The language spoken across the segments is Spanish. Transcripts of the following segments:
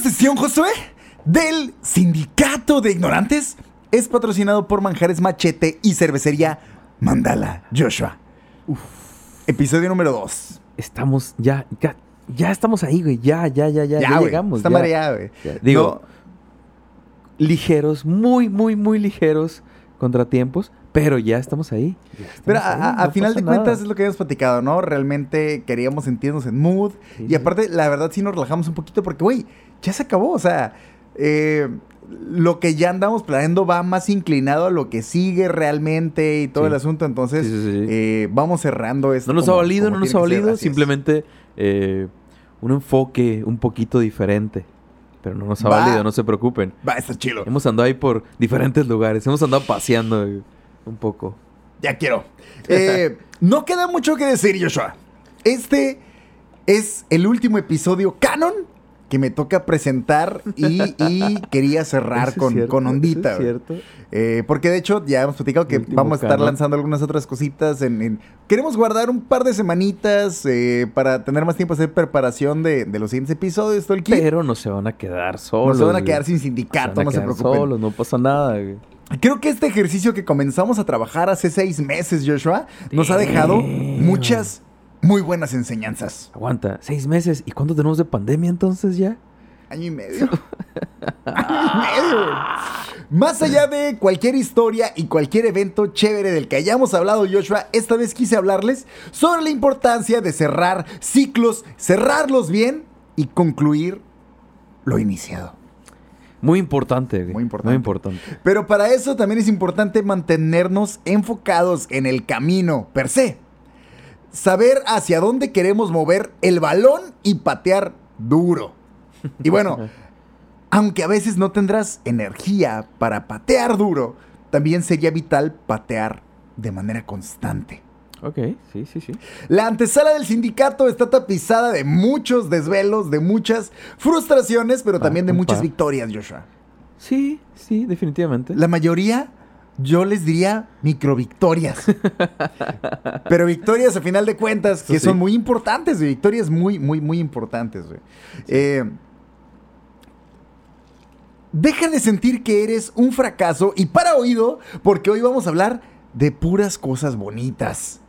sesión, Josué, del Sindicato de Ignorantes es patrocinado por Manjares Machete y Cervecería Mandala Joshua. Episodio número 2. Estamos ya, ya, ya estamos ahí, güey. Ya, ya, ya, ya, ya, llegamos. Está mareado, güey. Digo, ligeros, muy, muy, muy ligeros contratiempos, pero ya estamos ahí. Ya estamos Pero a, ahí, a- a no final de nada. cuentas es lo que habíamos platicado, ¿no? Realmente queríamos sentirnos en mood. Sí, y sí. aparte, la verdad, sí nos relajamos un poquito porque, güey, ya se acabó. O sea, eh, lo que ya andamos planeando va más inclinado a lo que sigue realmente y todo Sí. el asunto. Entonces, Sí, sí, sí. eh, vamos cerrando esto. No nos como- ha valido, no nos ha valido. Simplemente eh, un enfoque un poquito diferente. Pero no nos ha Va. valido, no se preocupen. Va, está chilo. Hemos andado ahí por diferentes lugares. Hemos andado paseando un poco. Ya quiero. Eh, no queda mucho que decir, Joshua. Este es el último episodio canon que me toca presentar y, y quería cerrar con, cierto, con ondita. es cierto. Eh, porque de hecho ya hemos platicado que último vamos a estar lanzando algunas otras cositas. En, en- Queremos guardar un par de semanitas eh, para tener más tiempo a hacer preparación de, de los siguientes episodios. Todo el kit. Pero no se van a quedar No solos. se van a güey. quedar sin Se sindicato, a no se preocupen. solos, no pasa nada. güey. Creo que este ejercicio que comenzamos a trabajar hace seis meses, Joshua, nos ha dejado muchas muy buenas enseñanzas. Aguanta, seis meses. ¿Y cuánto tenemos de pandemia entonces ya? Año y medio. Año y medio. Más allá de cualquier historia y cualquier evento chévere del que hayamos hablado, Joshua, esta vez quise hablarles sobre la importancia de cerrar ciclos, cerrarlos bien y concluir lo iniciado. Muy importante. Muy importante. Muy importante. Pero para eso también es importante mantenernos enfocados en el camino per se. Saber hacia dónde queremos mover el balón y patear duro. Y bueno, aunque a veces no tendrás energía para patear duro, también sería vital patear de manera constante. Ok, sí, sí, sí. La antesala del sindicato está tapizada de muchos desvelos, de muchas frustraciones, pero Pa, también de muchas pa. victorias, Joshua. Sí, sí, definitivamente. La mayoría, yo les diría microvictorias. Pero victorias a final de cuentas que sí. son muy importantes, güey. victorias muy, muy, muy importantes, güey. Eh, deja de sentir que eres un fracaso y para oído, porque hoy vamos a hablar de puras cosas bonitas.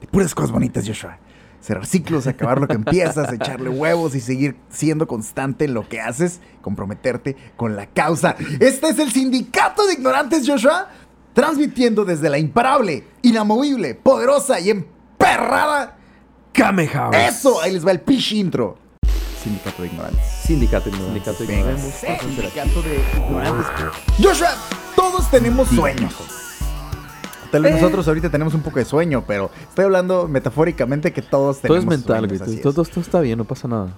De puras cosas bonitas, Joshua. Cerrar ciclos, acabar lo que empiezas, echarle huevos y seguir siendo constante en lo que haces, comprometerte con la causa. Este es el Sindicato de Ignorantes, Joshua, transmitiendo desde la imparable, inamovible, poderosa y emperrada. Kame House. Eso, ahí les va el pitch intro. Sindicato de Ignorantes. Sindicato ignorante. Sindicato Venga, ignorante. Sindicato de Ignorantes. Joshua, todos tenemos sueños. Tal vez Eh. nosotros ahorita tenemos un poco de sueño, pero estoy hablando metafóricamente que todos Todo tenemos es mental, sueños, así Todo, es. todo está bien, no pasa nada.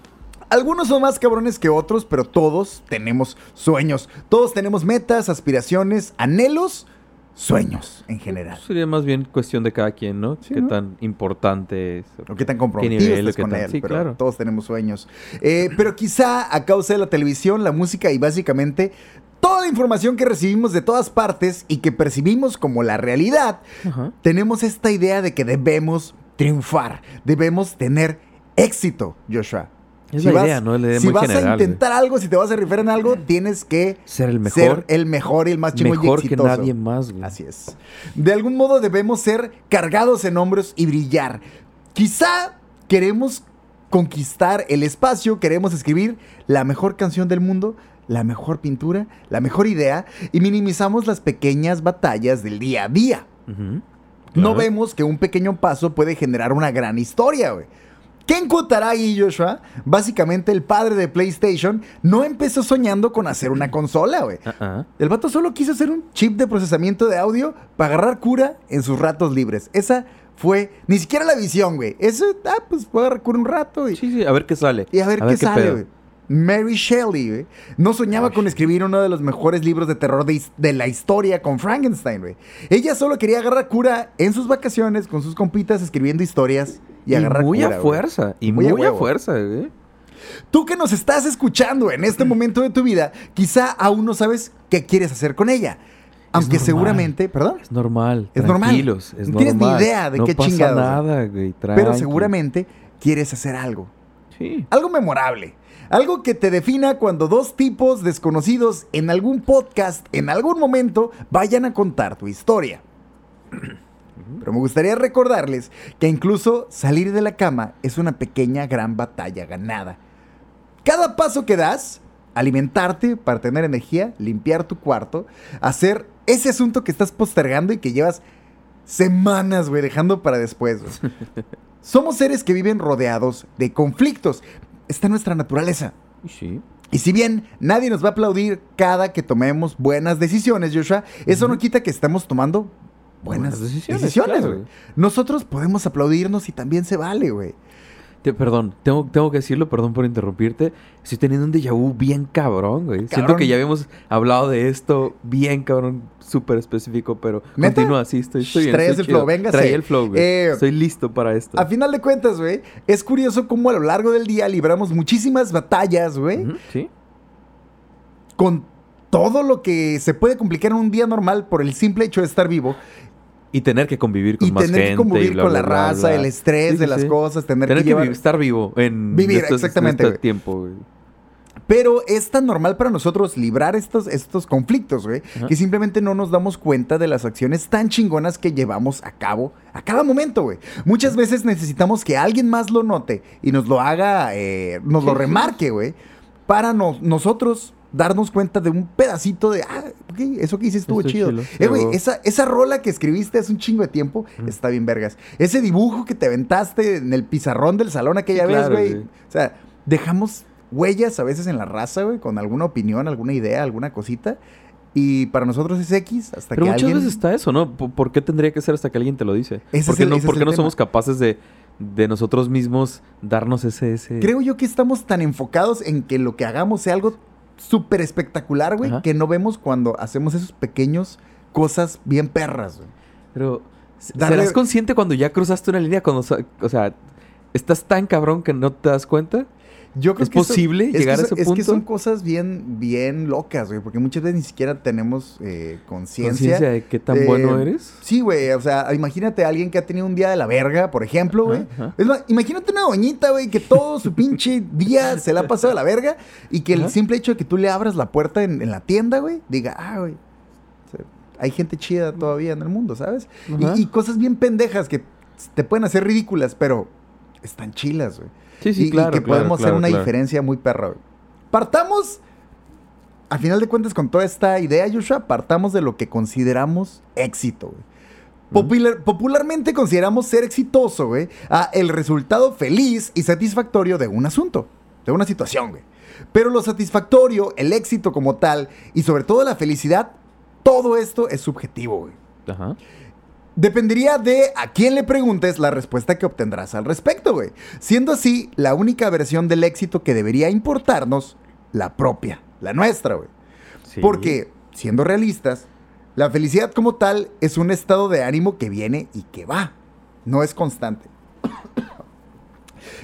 Algunos son más cabrones que otros, pero todos tenemos sueños. Todos tenemos metas, aspiraciones, anhelos, sueños en general. Sería más bien cuestión de cada quien, ¿no? Sí, Qué ¿no? tan importante es. O qué tan comprometido nivel, estés qué con tan- él, sí, pero claro. todos tenemos sueños. Eh, pero quizá a causa de la televisión, la música y básicamente toda la información que recibimos de todas partes y que percibimos como la realidad, Ajá. tenemos esta idea de que debemos triunfar, debemos tener éxito, Joshua. Es la idea, ¿no? Es la idea si muy vas a general, intentar algo, si te vas a rifar en algo, tienes que Ser el mejor. ser el mejor y el más chingón y mejor que exitoso. nadie más, güey. Así es. De algún modo debemos ser cargados en hombros y brillar. Quizá queremos conquistar el espacio, queremos escribir la mejor canción del mundo, la mejor pintura, la mejor idea y minimizamos las pequeñas batallas del día a día. No Claro. vemos que un pequeño paso puede generar una gran historia, güey. Ken Kutaragi, Joshua, básicamente el padre de PlayStation, no empezó soñando con hacer una consola, güey. El vato solo quiso hacer un chip de procesamiento de audio para agarrar cura en sus ratos libres. Esa fue ni siquiera la visión, güey. Eso, ah, pues a agarrar cura un rato y, Sí, sí, a ver qué sale. y a ver qué, sale, güey. Mary Shelley, güey, no soñaba con escribir uno de los mejores libros de terror de, la historia con Frankenstein, güey. Ella solo quería agarrar cura en sus vacaciones con sus compitas escribiendo historias y, Y agarrar muy cura, a güey. fuerza. Y Muy muy, a huevo. fuerza, güey. Tú que nos estás escuchando en este momento de tu vida, quizá aún no sabes qué quieres hacer con ella. Aunque seguramente, perdón, Es normal. Es normal. Es No tienes ni idea de no qué pasa chingados, nada, güey. pero seguramente quieres hacer algo. Sí. Algo memorable. Algo que te defina cuando dos tipos desconocidos en algún podcast, en algún momento, vayan a contar tu historia. Pero me gustaría recordarles que incluso salir de la cama es una pequeña gran batalla ganada. Cada paso que das, alimentarte para tener energía, limpiar tu cuarto, hacer ese asunto que estás postergando y que llevas semanas, güey, dejando para después. Somos seres que viven rodeados de conflictos. Está en nuestra naturaleza. Sí. Y si bien nadie nos va a aplaudir cada que tomemos buenas decisiones, Joshua, eso no quita que estamos tomando buenas, Buenas decisiones, decisiones, claro. Nosotros podemos aplaudirnos y también se vale, güey. Te- perdón, tengo, tengo que decirlo, perdón por interrumpirte. Estoy teniendo un déjà vu bien cabrón, güey. Siento que ya habíamos hablado de esto bien cabrón, súper específico, pero ¿Neta? continúa así, estoy, estoy bien. Estoy el flow, véngase. Trae el flow, güey. Eh, Estoy listo para esto. A final de cuentas, güey, es curioso cómo a lo largo del día libramos muchísimas batallas, güey, Sí. con todo lo que se puede complicar en un día normal por el simple hecho de estar vivo Y tener que convivir con y más tener gente. que convivir y bla, con bla, la bla, raza, el estrés Sí, de las sí. cosas, tener, Tener que que, llevar... estar vivo en Vivir, estos- exactamente, en güey. este tiempo, güey. Pero es tan normal para nosotros librar estos, estos conflictos, güey, Ajá. que simplemente no nos damos cuenta de las acciones tan chingonas que llevamos a cabo a cada momento, güey. Muchas veces necesitamos que alguien más lo note y nos lo haga, eh, nos lo remarque, güey, para no- nosotros darnos cuenta de un pedacito de, ah, eso que hice estuvo chido. chilo, Eh, güey, esa, esa rola que escribiste hace un chingo de tiempo está bien vergas. Ese dibujo que te aventaste en el pizarrón del salón aquella Sí, vez, claro, güey. O sea, dejamos huellas a veces en la raza, güey, con alguna opinión, alguna idea, alguna cosita. Y para nosotros es X hasta Pero que muchas alguien... veces está eso, ¿no? ¿Por, qué tendría que ser hasta que alguien te lo dice? Ese ¿Por es qué el- no, por qué no somos capaces de, de nosotros mismos darnos ese... ese... Creo yo que estamos tan enfocados en que lo que hagamos sea algo súper espectacular, güey, Ajá. que no vemos cuando hacemos esos pequeños cosas bien perras, güey. Pero, ¿se- Darle- ¿serás consciente cuando ya cruzaste una línea? Cuando, o sea, ¿estás tan cabrón que no te das cuenta? Yo creo ¿Es que eso- posible es que llegar a ese Es que punto? son cosas bien, bien locas, güey, porque muchas veces ni siquiera tenemos eh, conciencia. ¿Conciencia de qué tan eh, bueno eres? Sí, güey, o sea, imagínate a alguien que ha tenido un día de la verga, por ejemplo, güey. Es imagínate una doñita, güey, que todo su pinche día se la ha pasado de la verga y que el Ajá. simple hecho de que tú le abras la puerta en, en la tienda, güey, diga, ah, güey, hay gente chida todavía en el mundo, ¿sabes? Y, cosas bien pendejas que te pueden hacer ridículas, pero están chilas, güey. Sí, sí, y, que claro, podemos claro, hacer una claro. diferencia muy perra, güey. Partamos, a final de cuentas, con toda esta idea, Joshua, partamos de lo que consideramos éxito, güey. Popular- popularmente consideramos ser exitoso, güey, a el resultado feliz y satisfactorio de un asunto, de una situación, güey. Pero lo satisfactorio, el éxito como tal, y sobre todo la felicidad, todo esto es subjetivo, güey. Ajá. Dependería de a quién le preguntes la respuesta que obtendrás al respecto, güey. Siendo así, la única versión del éxito que debería importarnos, la propia, la nuestra, güey. Sí. Porque, siendo realistas, la felicidad como tal es un estado de ánimo que viene y que va, no es constante.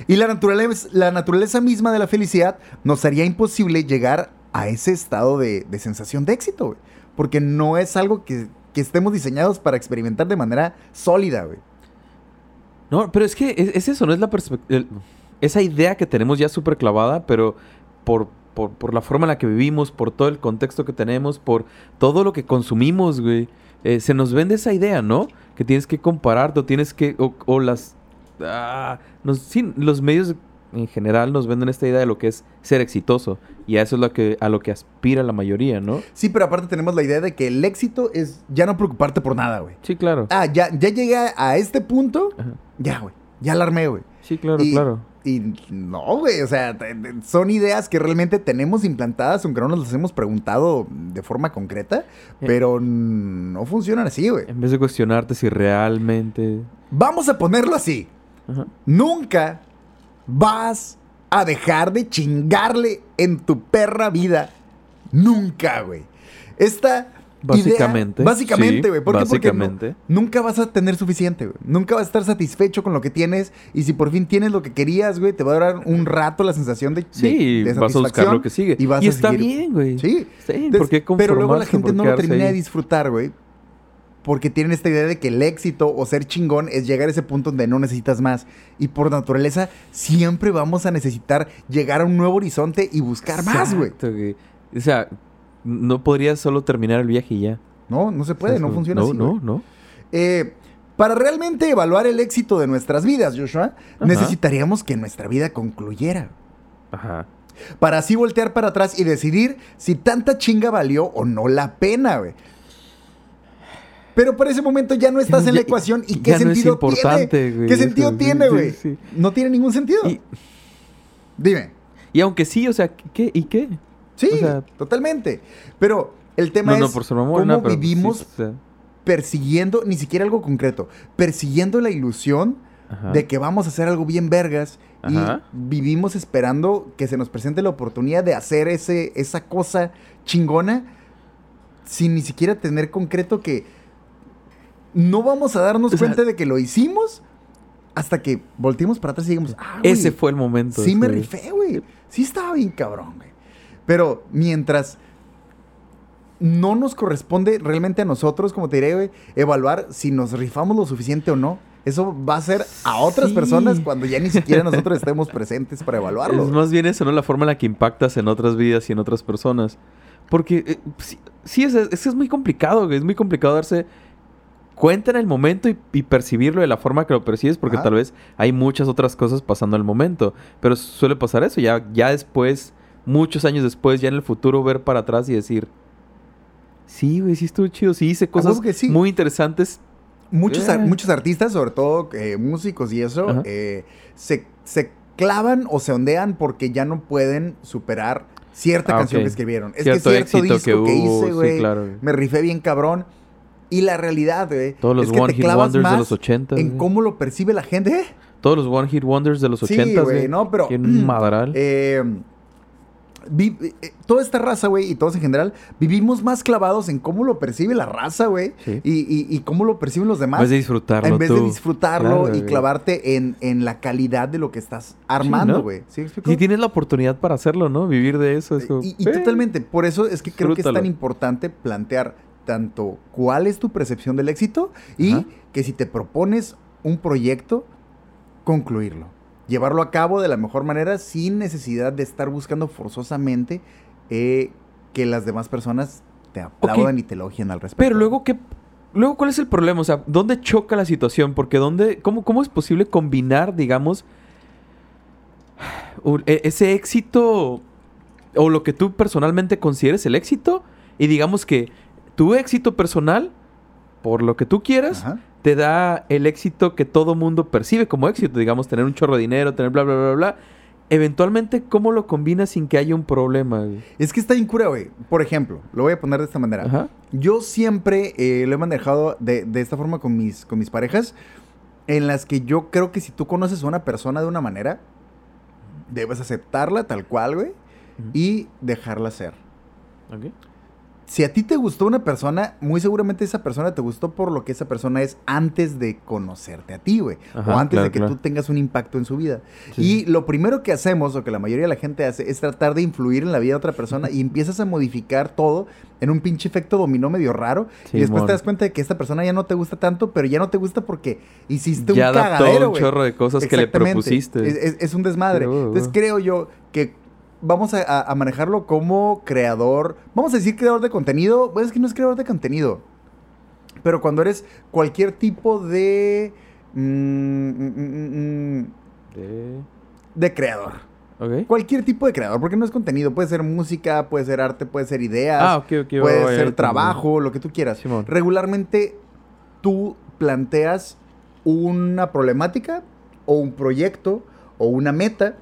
Y la naturaleza, la naturaleza misma de la felicidad nos haría imposible llegar a ese estado de, de sensación de éxito, güey. Porque no es algo que, que estemos diseñados para experimentar de manera sólida, güey. No, pero es que es, es eso, no es la perspectiva. Esa idea que tenemos ya súper clavada, pero por, por, por la forma en la que vivimos, por todo el contexto que tenemos, por todo lo que consumimos, güey. eh, se nos vende esa idea, ¿no? Que tienes que compararte o tienes que. O, las. ah, sí, los medios en general nos venden esta idea de lo que es ser exitoso. Y a eso es lo que, a lo que aspira la mayoría, ¿no? Sí, pero aparte tenemos la idea de que el éxito es ya no preocuparte por nada, güey. Sí, claro. Ah, ya, ya llegué a, este punto, Ajá. ya, güey. Ya la armé, güey. Sí, claro, y, claro. Y no, güey, o sea, son ideas que realmente tenemos implantadas, aunque no nos las hemos preguntado de forma concreta, Eh. pero no funcionan así, güey. En vez de cuestionarte si realmente. Vamos a ponerlo así. Ajá. Nunca vas a dejar de chingarle en tu perra vida. Nunca, güey. Esta Básicamente, idea, básicamente, sí, güey. ¿Por qué? Porque no- básicamente. nunca vas a tener suficiente, güey. Nunca vas a estar satisfecho con lo que tienes. Y si por fin tienes lo que querías, güey, te va a durar un rato la sensación de, de- Sí, de vas a buscar satisfacción lo que sigue. Y, vas y a está seguir. bien, güey. Sí. Bien, Entonces, ¿por qué pero luego la gente ¿Por no lo termina de ahí? disfrutar, güey. Porque tienen esta idea de que el éxito o ser chingón es llegar a ese punto donde no necesitas más. Y por naturaleza siempre vamos a necesitar llegar a un nuevo horizonte y buscar más, güey. O sea, no podrías solo terminar el viaje y ya. No, no se puede, O sea, no funciona no, así. No, güey. no, Eh, para realmente evaluar el éxito de nuestras vidas, Joshua, Ajá. necesitaríamos que nuestra vida concluyera. Ajá. Para así voltear para atrás y decidir si tanta chinga valió o no la pena, güey. Pero para ese momento ya no estás en la ecuación y qué ya no es sentido importante, tiene. güey, ¿Qué eso, sentido sí, tiene, güey? sí. No tiene ningún sentido. Y, Dime. y aunque sí, o sea, ¿qué? ¿Y qué? Sí, O sea- totalmente. Pero el tema no, no, es por cómo pero vivimos sí, o sea, persiguiendo, ni siquiera algo concreto, persiguiendo la ilusión ajá. de que vamos a hacer algo bien vergas Ajá. y vivimos esperando que se nos presente la oportunidad de hacer ese, esa cosa chingona sin ni siquiera tener concreto que no vamos a darnos O sea- cuenta de que lo hicimos hasta que volteemos para atrás y digamos, ah, güey, Ese fue el momento. sí me güey. rifé, güey. Sí estaba bien cabrón, güey. Pero mientras no nos corresponde realmente a nosotros, como te diré, güey, evaluar si nos rifamos lo suficiente o no. Eso va a ser a otras Sí. personas cuando ya ni siquiera nosotros estemos presentes para evaluarlo. Es más bien eso, ¿no? La forma en la que impactas en otras vidas y en otras personas. Porque eh, sí, sí, es, es, es muy complicado, güey. Es muy complicado darse cuenta en el momento y, y percibirlo de la forma que lo percibes, porque Ajá. tal vez hay muchas otras cosas pasando en el momento. Pero suele pasar eso, ya, ya después, muchos años después, ya en el futuro, ver para atrás y decir, sí, güey, sí estuvo chido, sí hice cosas que sí. muy interesantes. Muchos, ar- Eh. muchos artistas, sobre todo eh, músicos y eso, eh, se, se clavan o se ondean porque ya no pueden superar cierta Ah, canción que escribieron. Es Cierto que cierto éxito disco que que, hice, sí, güey, claro, güey. me rifé bien cabrón. Y la realidad, güey, Todos los es que One te Hit clavas Wonders de los 80. en güey. cómo lo percibe la gente. Todos los One Hit Wonders de los Sí, 80. güey, no, pero- Un madral. Eh, vi- eh, toda esta raza, güey, y todos en general, vivimos más clavados en cómo lo percibe la raza, güey, Sí. y, y- y cómo lo perciben los demás. en vez de disfrutarlo en vez de disfrutarlo Claro, y clavarte en, en la calidad de lo que estás armando, güey. ¿Sí? Si tienes la oportunidad para hacerlo, ¿no? Vivir de eso. Es como, y, y eh, totalmente, por eso es que creo que es tan importante plantear tanto cuál es tu percepción del éxito y Ajá. que si te propones un proyecto, concluirlo. Llevarlo a cabo de la mejor manera sin necesidad de estar buscando forzosamente eh, que las demás personas te aplaudan y te elogien al respecto. Pero luego, ¿qué? Luego, ¿cuál es el problema? O sea, ¿dónde choca la situación? Porque ¿dónde, cómo, ¿cómo es posible combinar, digamos, e- ese éxito o lo que tú personalmente consideres el éxito y digamos que tu éxito personal, por lo que tú quieras, Ajá. te da el éxito que todo mundo percibe como éxito, digamos, tener un chorro de dinero, tener bla, bla, bla, bla. Eventualmente, ¿cómo lo combinas sin que haya un problema? güey? Es que está bien cura, güey. Por ejemplo, lo voy a poner de esta manera. Ajá. Yo siempre eh, lo he manejado de, de esta forma con mis, con mis parejas, en las que yo creo que si tú conoces a una persona de una manera, debes aceptarla tal cual, güey, y dejarla ser. Ok. Si a ti te gustó una persona, muy seguramente esa persona te gustó por lo que esa persona es antes de conocerte a ti, güey. Ajá, o antes claro, de que claro. tú tengas un impacto en su vida. Sí. Y lo primero que hacemos, o que la mayoría de la gente hace, es tratar de influir en la vida de otra persona y empiezas a modificar todo en un pinche efecto dominó medio raro. y después te das cuenta de que esta persona ya no te gusta tanto, pero ya no te gusta porque hiciste ya un adaptó cagadero, un güey. chorro de cosas que le propusiste. Es, es- es un desmadre. Entonces creo yo que vamos a, manejarlo como creador. Vamos a decir creador de contenido. Pues es que no es creador de contenido. Pero cuando eres cualquier tipo de. mm, mm, mm, De- de creador. Cualquier tipo de creador, porque no es contenido. Puede ser música, puede ser arte, puede ser ideas, Ah, ok, ok. puede ya ser trabajo, lo que tú quieras. Simón. Regularmente tú planteas una problemática o un proyecto o una meta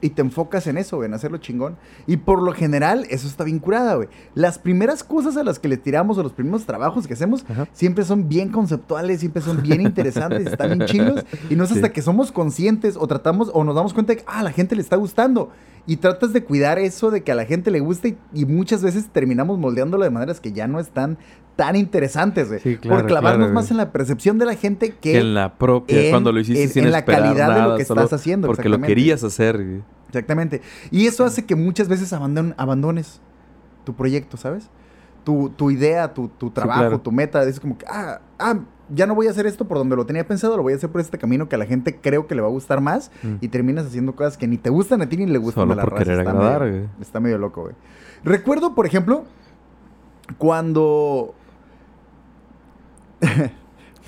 y te enfocas en eso, güey, en hacerlo chingón. Y por lo general, eso está bien curada, güey. Las primeras cosas a las que le tiramos o los primeros trabajos que hacemos Ajá. siempre son bien conceptuales, siempre son bien interesantes, están bien chingos. Y no es hasta Sí. que somos conscientes o tratamos o nos damos cuenta de que, ah, a la gente le está gustando. Y tratas de cuidar eso de que a la gente le guste y, y muchas veces terminamos moldeándolo de maneras que ya no están tan interesantes, güey. Sí, claro, por clavarnos claro, más en la percepción de la gente que, Que en la propia, en- cuando lo hiciste en- sin en la calidad de lo nada, que estás haciendo, Porque lo querías hacer. güey. Exactamente. Y eso hace que muchas veces abandon- abandones tu proyecto, ¿sabes? tu, tu idea, tu, tu trabajo, claro. tu meta, es como que, ah, ah, ya no voy a hacer esto por donde lo tenía pensado, lo voy a hacer por este camino que a la gente creo que le va a gustar más Mm. y terminas haciendo cosas que ni te gustan a ti ni le gustan Solo a la por raza. querer está agradar, medio- güey. Está medio loco, güey. Recuerdo, por ejemplo, cuando...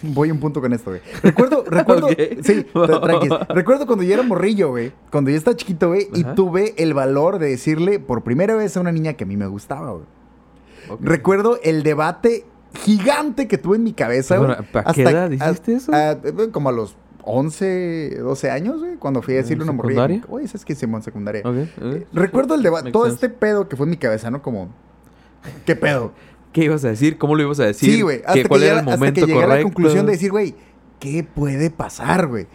Voy un punto con esto, güey. Recuerdo, recuerdo, sí, tra- tranquis. Recuerdo cuando yo era morrillo, güey. Cuando yo estaba chiquito, güey, y tuve el valor de decirle por primera vez a una niña que a mí me gustaba, güey. Recuerdo el debate gigante que tuve en mi cabeza, güey. Bueno, ¿a qué edad hiciste eso? a- a- como a los 11, 12 años, güey, cuando fui a decirle una morrilla. Oye, ¿sabes qué hicimos en secundaria? Ok, ok. Eh, Recuerdo el debate, todo sense. este pedo que fue en mi cabeza, ¿no? Como, ¿qué pedo? ¿Qué ibas a decir? ¿Cómo lo ibas a decir? Sí, güey. ¿Qué- Hasta, que ¿Cuál era hasta que llegué a la conclusión de decir, güey, ¿qué puede pasar, güey?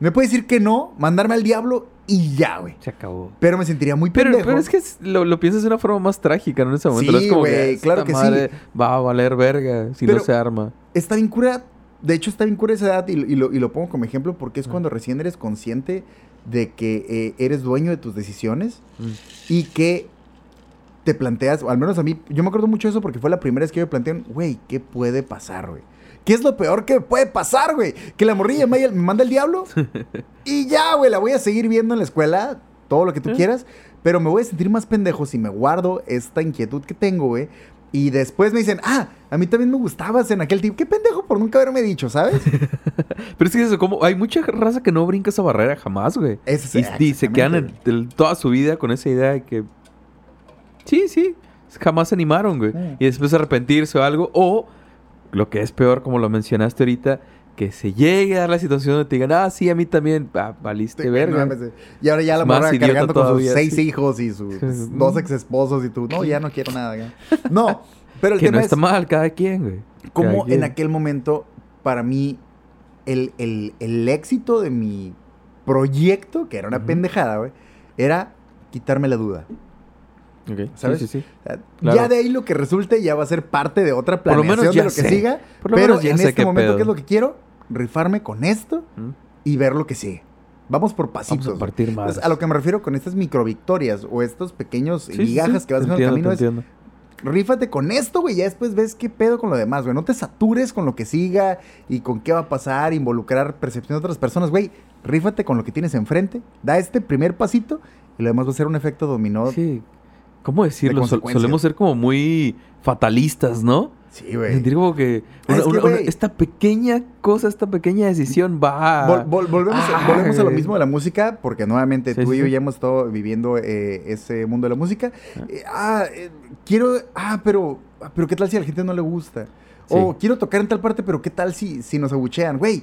Me puede decir que no, mandarme al diablo y ya, güey. Se acabó. Pero me sentiría muy Pero, pendejo. pero es que lo, lo piensas de una forma más trágica, ¿no? En ese momento. Sí, es como güey, esta claro que sí. Va a valer verga si Pero- no se arma. Está bien cura. De hecho, está bien cura esa edad y, y lo, y lo pongo como ejemplo porque es Ah. cuando recién eres consciente de que eh, eres dueño de tus decisiones Mm. y que te planteas, o al menos a mí, yo me acuerdo mucho de eso porque fue la primera vez que yo me planteé, güey, ¿qué puede pasar, güey? ¿Qué es lo peor que puede pasar, güey? Que la morrilla me, manda el diablo y ya, güey, la voy a seguir viendo en la escuela, todo lo que tú Eh. quieras, pero me voy a sentir más pendejo si me guardo esta inquietud que tengo, güey. Y después me dicen, ah, a mí también me gustabas en aquel tipo. Qué pendejo por nunca haberme dicho, ¿sabes? Pero es que eso, como hay mucha raza que no brinca esa barrera jamás, güey. Ese es- Y, y se quedan el- toda su vida con esa idea de que. Sí, sí. Jamás se animaron, güey. Mm. Y después arrepentirse o algo. O lo que es peor, como lo mencionaste ahorita, que se llegue a dar la situación donde te digan, ah, sí, a mí también. Ah, valiste Sí, verga. no mames, Y ahora ya la morra cargando con sus seis sí. hijos y sus dos ex esposos y tú, no, ya no quiero nada. ya". No, pero el que no tema está es mal, cada quien, güey. Cada en aquel momento, para mí, el, el- el éxito de mi proyecto, que era una pendejada, güey, era quitarme la duda. ¿Sabes? Sí, sí, Claro. Ya de ahí lo que resulte ya va a ser parte de otra Por lo planeación menos ya de lo que sé. siga. Por lo Pero menos ya en sé este qué momento, pedo. ¿qué es lo que quiero? Rifarme con esto ¿Mm? y ver lo que sigue. Vamos por pasitos. Vamos a partir más. Entonces, a lo que me refiero con estas microvictorias o estos pequeños migajas que vas en el camino es entiendo. rífate con esto, güey, ya después ves qué pedo con lo demás, güey. No te satures con lo que siga y con qué va a pasar, involucrar percepción de otras personas, güey. Rífate con lo que tienes enfrente, da este primer pasito y lo demás va a ser un efecto dominó. Sí. ¿Cómo decirlo? Solemos ser como muy fatalistas, ¿no? güey. Sentir como que, Ah, una- una- esta pequeña cosa, esta pequeña decisión va a... Vol- vol- volvemos, Ah, volvemos a lo güey. mismo de la música, porque nuevamente Sí, tú y sí, yo sí. ya hemos estado viviendo eh, ese mundo de la música. Eh, ah, eh, quiero, ah, pero, ah, pero ¿qué tal si a la gente no le gusta? O Sí. quiero tocar en tal parte, pero ¿qué tal si, si nos abuchean? Güey,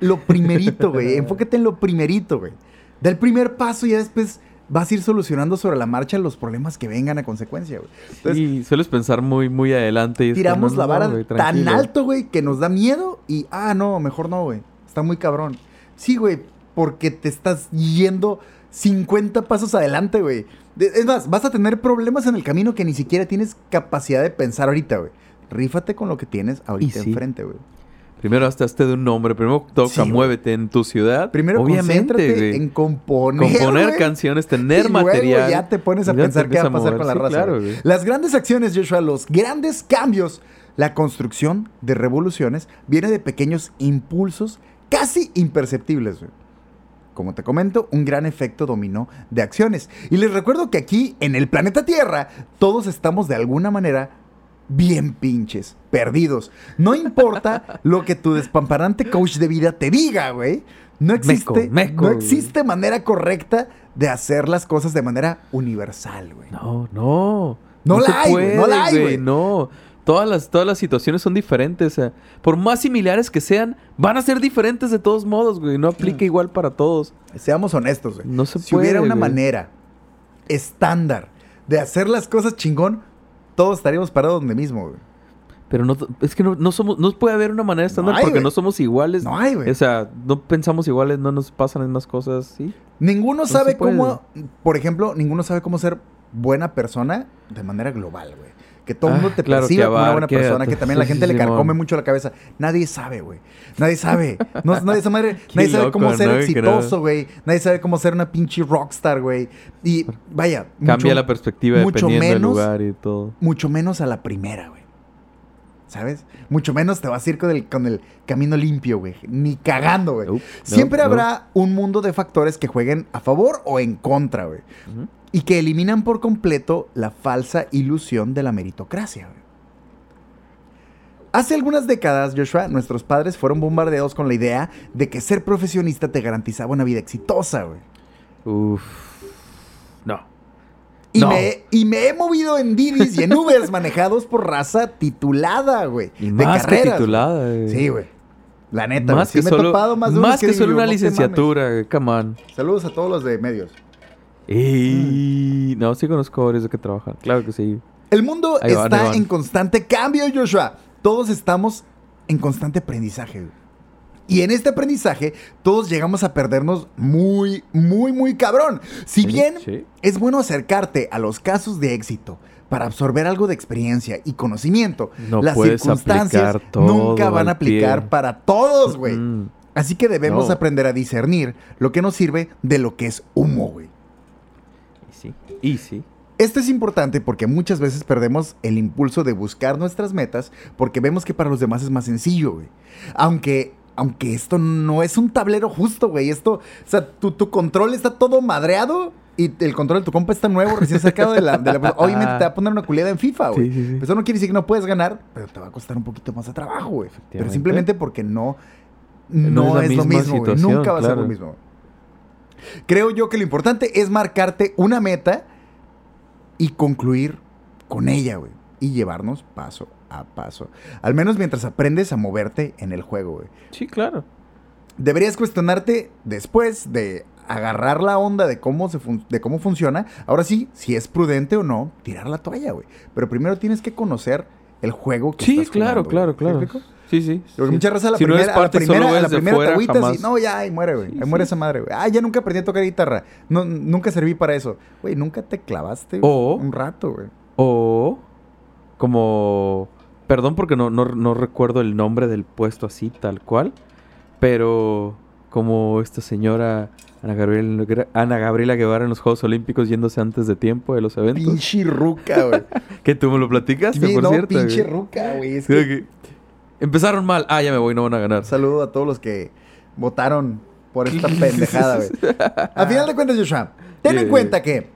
lo primerito, güey, enfócate en lo primerito, güey. Da el primer paso y ya después vas a ir solucionando sobre la marcha los problemas que vengan a consecuencia, güey. Entonces, Sí, sueles pensar muy, muy adelante. y tiramos la no, vara tan alto, güey, que nos da miedo y, ah, no, mejor no, güey. Está muy cabrón. Sí, güey, porque te estás yendo 50 pasos adelante, güey. Es más, vas a tener problemas en el camino que ni siquiera tienes capacidad de pensar ahorita, güey. Rífate con lo que tienes ahorita Y sí. enfrente, güey. Primero hazte hazte de un nombre, primero toca, Sí, muévete en tu ciudad. Primero Obviamente, güey. en componer, Componer güey. canciones, Y tener luego material. ya te pones a pensar qué va a pasar con la. Sí, raza. claro, güey. güey. Las grandes acciones, Joshua, los grandes cambios, la construcción de revoluciones viene de pequeños impulsos casi imperceptibles. güey. Como te comento, un gran efecto dominó de acciones. Y les recuerdo que aquí, en el planeta Tierra, todos estamos de alguna manera bien pinches, perdidos. No importa lo que tu despamparante coach de vida te diga, güey. No existe, meco, no existe manera correcta de hacer las cosas de manera universal, güey. No, no. No se la hay, güey, no la hay, güey. No. Todas las, todas las situaciones son diferentes. por más similares que sean, van a ser diferentes de todos modos, güey. No aplica igual para todos. Seamos honestos, güey. No se si puede, hubiera una güey. manera estándar de hacer las cosas chingón, todos estaríamos parados donde mismo, güey. Pero no, es que no, no somos, no puede haber una manera estándar hay, porque no somos iguales. No hay, güey. O sea, no pensamos iguales, no nos pasan las mismas cosas, sí. Ninguno se sabe cómo, por ejemplo, ninguno sabe cómo ser buena persona de manera global, güey. Que todo el Ah, mundo te claro, perciba como una buena persona, que también la gente sí, le carcome mucho la cabeza. Nadie sabe, güey. Nadie sabe. No, nadie, Qué nadie sabe loco, cómo ser exitoso, güey. Nadie sabe cómo ser una pinche rockstar, güey. Y vaya, Cambia mucho- la perspectiva mucho dependiendo del menos- lugar y todo. mucho menos a la primera, güey. ¿Sabes? Mucho menos te vas a ir con el, con el camino limpio, güey. Ni cagando, güey. Siempre habrá un mundo de factores que jueguen a favor o en contra, güey. Y que eliminan por completo la falsa ilusión de la meritocracia. Hace algunas décadas, Joshua, nuestros padres fueron bombardeados con la idea de que ser profesionista te garantizaba una vida exitosa, güey. Uf. No. Y, No. me, y me he movido en Didis y en Ubers manejados por raza titulada, güey. Y de más que carreras, güey. titulada. güey. Sí, güey. La neta, Más güey. Sí que me he topado más más que solo una no licenciatura, güey, come on. Saludos a todos los de medios. Y... No, sí conozco varios de que trabajan. Claro que sí. El mundo Ahí está van. en constante cambio, Joshua. Todos estamos en constante aprendizaje. Y en este aprendizaje, todos llegamos a perdernos muy, muy, muy cabrón. Si bien sí. es bueno acercarte a los casos de éxito para absorber algo de experiencia y conocimiento, No las circunstancias nunca van a pie. aplicar para todos, güey. Mm. Así que debemos No. aprender a discernir lo que nos sirve de lo que es humo, güey. Sí. Y sí. Esto es importante porque muchas veces perdemos el impulso de buscar nuestras metas porque vemos que para los demás es más sencillo, güey. Aunque, aunque esto no es un tablero justo, güey. Esto, o sea, tu, tu control está todo madreado y el control de tu compa está nuevo, recién sacado de la... de la- obviamente te va a poner una culiada en FIFA, güey. Sí, sí, sí. Eso no quiere decir que no puedes ganar, pero te va a costar un poquito más de trabajo, güey. Pero simplemente porque no, no, No es lo mismo, güey. Nunca va a ser lo mismo. Creo yo que lo importante es marcarte una meta y concluir con ella, güey. Y llevarnos paso a paso. Al menos mientras aprendes a moverte en el juego, güey. Sí, claro. Deberías cuestionarte después de agarrar la onda de cómo, se de cómo funciona. Ahora sí, si es prudente o no, tirar la toalla, güey. Pero primero tienes que conocer el juego que Sí, estás claro, jugando, claro. ¿Sí claro. Sí, sí. Porque sí. mucha raza a la Si no eres primera, a la primera, a la primera fuera, y jamás. no, ya, ahí muere, güey. Sí, ahí muere sí. esa madre, güey. Ah, ya nunca aprendí a tocar guitarra. No, nunca serví para eso. Güey, nunca te clavaste O- un rato, güey. O como... Perdón porque no, no, no recuerdo el nombre del puesto así, tal cual. Pero como esta señora Ana Gabriela, Ana Gabriela Guevara en los Juegos Olímpicos yéndose antes de tiempo de los eventos. Pinche ruca, güey. Que tú me lo platicaste, Sí, por no, cierto. pinche güey. ruca, güey. Es Sí, que- que Empezaron mal. Ah, ya me voy, no van a ganar. Saludo a todos los que votaron por esta pendejada, güey. A final de cuentas, Joshua, ten en cuenta que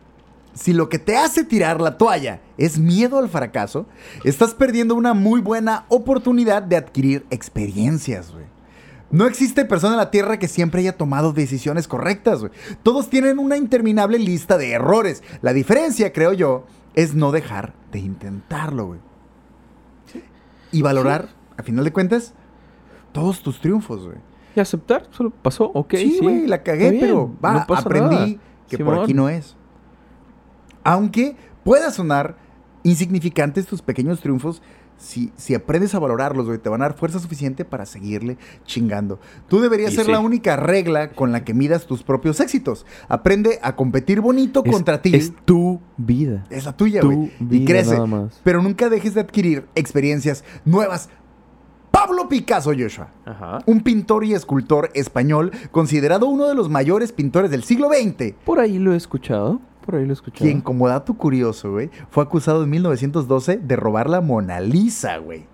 si lo que te hace tirar la toalla es miedo al fracaso, estás perdiendo una muy buena oportunidad de adquirir experiencias, güey. No existe persona en la Tierra que siempre haya tomado decisiones correctas, güey. Todos tienen una interminable lista de errores. La diferencia, creo yo, es no dejar de intentarlo, güey. Y valorar, a final de cuentas, todos tus triunfos, güey. Y aceptar, solo pasó, ok, sí. sí, güey, la cagué, bien, pero va, no aprendí nada. que por aquí no es. Aunque pueda sonar insignificantes tus pequeños triunfos, si, si aprendes a valorarlos, güey, te van a dar fuerza suficiente para seguirle chingando. Tú deberías Y ser sí. la única regla con la que midas tus propios éxitos. Aprende a competir bonito Es- contra ti. Es tu vida. Es la tuya, tu güey. Y crece. Pero nunca dejes de adquirir experiencias nuevas. Pablo Picasso, Joshua. Ajá. Un pintor y escultor español considerado uno de los mayores pintores del siglo XX, Por ahí lo he escuchado. Por ahí lo he escuchado. quien como dato curioso, güey, fue acusado en 1912 de robar la Mona Lisa, güey.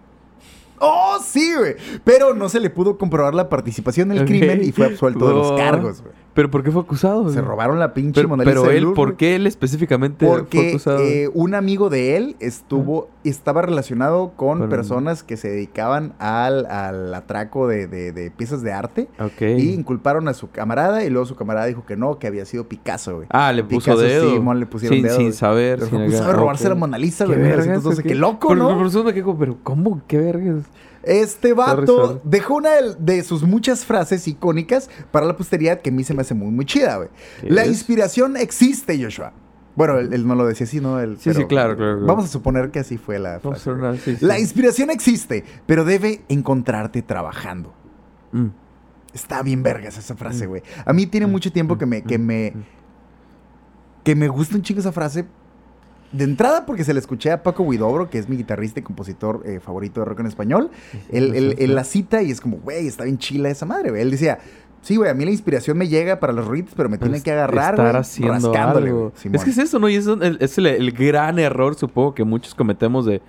¡Oh, sí, güey! Pero no se le pudo comprobar la participación en el crimen y fue absuelto de los cargos, güey. ¿Pero por qué fue acusado? Se robaron la pinche Pero, Mona Lisa pero él, ¿por qué él específicamente fue Porque acusado? eh, un amigo de él estuvo, estaba relacionado con personas que se dedicaban al, al atraco de, de- de piezas de arte. ok. Y inculparon a su camarada y luego su camarada dijo que no, que había sido Picasso, güey. Ah, le puso Picasso, dedo. Simón, le pusieron sin, dedo, sin saber. Pero sin fue acá. de robarse la Mona Lisa, ¿Qué güey. en vergas? 1912. ¿Qué? Qué loco, Pero, ¿no? Pero, pero, pero, ¿qué- pero ¿cómo? ¿Qué vergas? Este vato Sorry, sorry. dejó una de- de sus muchas frases icónicas para la posteridad que a mí se me hace muy, muy chida, güey. ¿Qué La es? inspiración existe, Joshua. Bueno, él, él no lo decía así, ¿no? Él- Sí, sí, claro, claro, claro. Vamos a suponer que así fue la frase. sí, sí. La inspiración existe, pero debe encontrarte trabajando. Mm. Está bien vergas esa frase, Mm. güey. A mí tiene Mm, mucho tiempo que me, que me, que me gusta un chingo esa frase De entrada, porque se le escuché a Paco Huidobro, que es mi guitarrista y compositor eh, favorito de rock en español. Él, él- él la cita y es como, güey, está bien chila esa madre, güey. Él decía, sí, güey, a mí la inspiración me llega para los rolitos, pero me Pero tiene que agarrar, estar haciendo rascándole, algo. Es que es eso, ¿no? Y es, el, es el, el gran error, supongo, que muchos cometemos de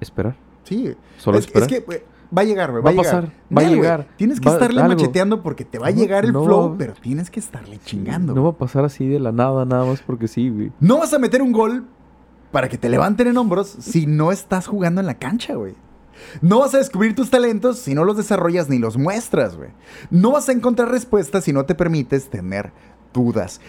esperar. Sí. Solo es, esperar. es que güey, va a llegar, güey. Va Va, a a llegar. pasar, va a llegar. Tienes que Va- estarle algo. macheteando porque te va a llegar el no flow, pero tienes que estarle chingando. No va a pasar así de la nada, nada más porque sí, güey. No vas a meter un gol para que te levanten en hombros si no estás jugando en la cancha, güey. No vas a descubrir tus talentos si no los desarrollas ni los muestras, güey. No vas a encontrar respuestas si no te permites tener dudas.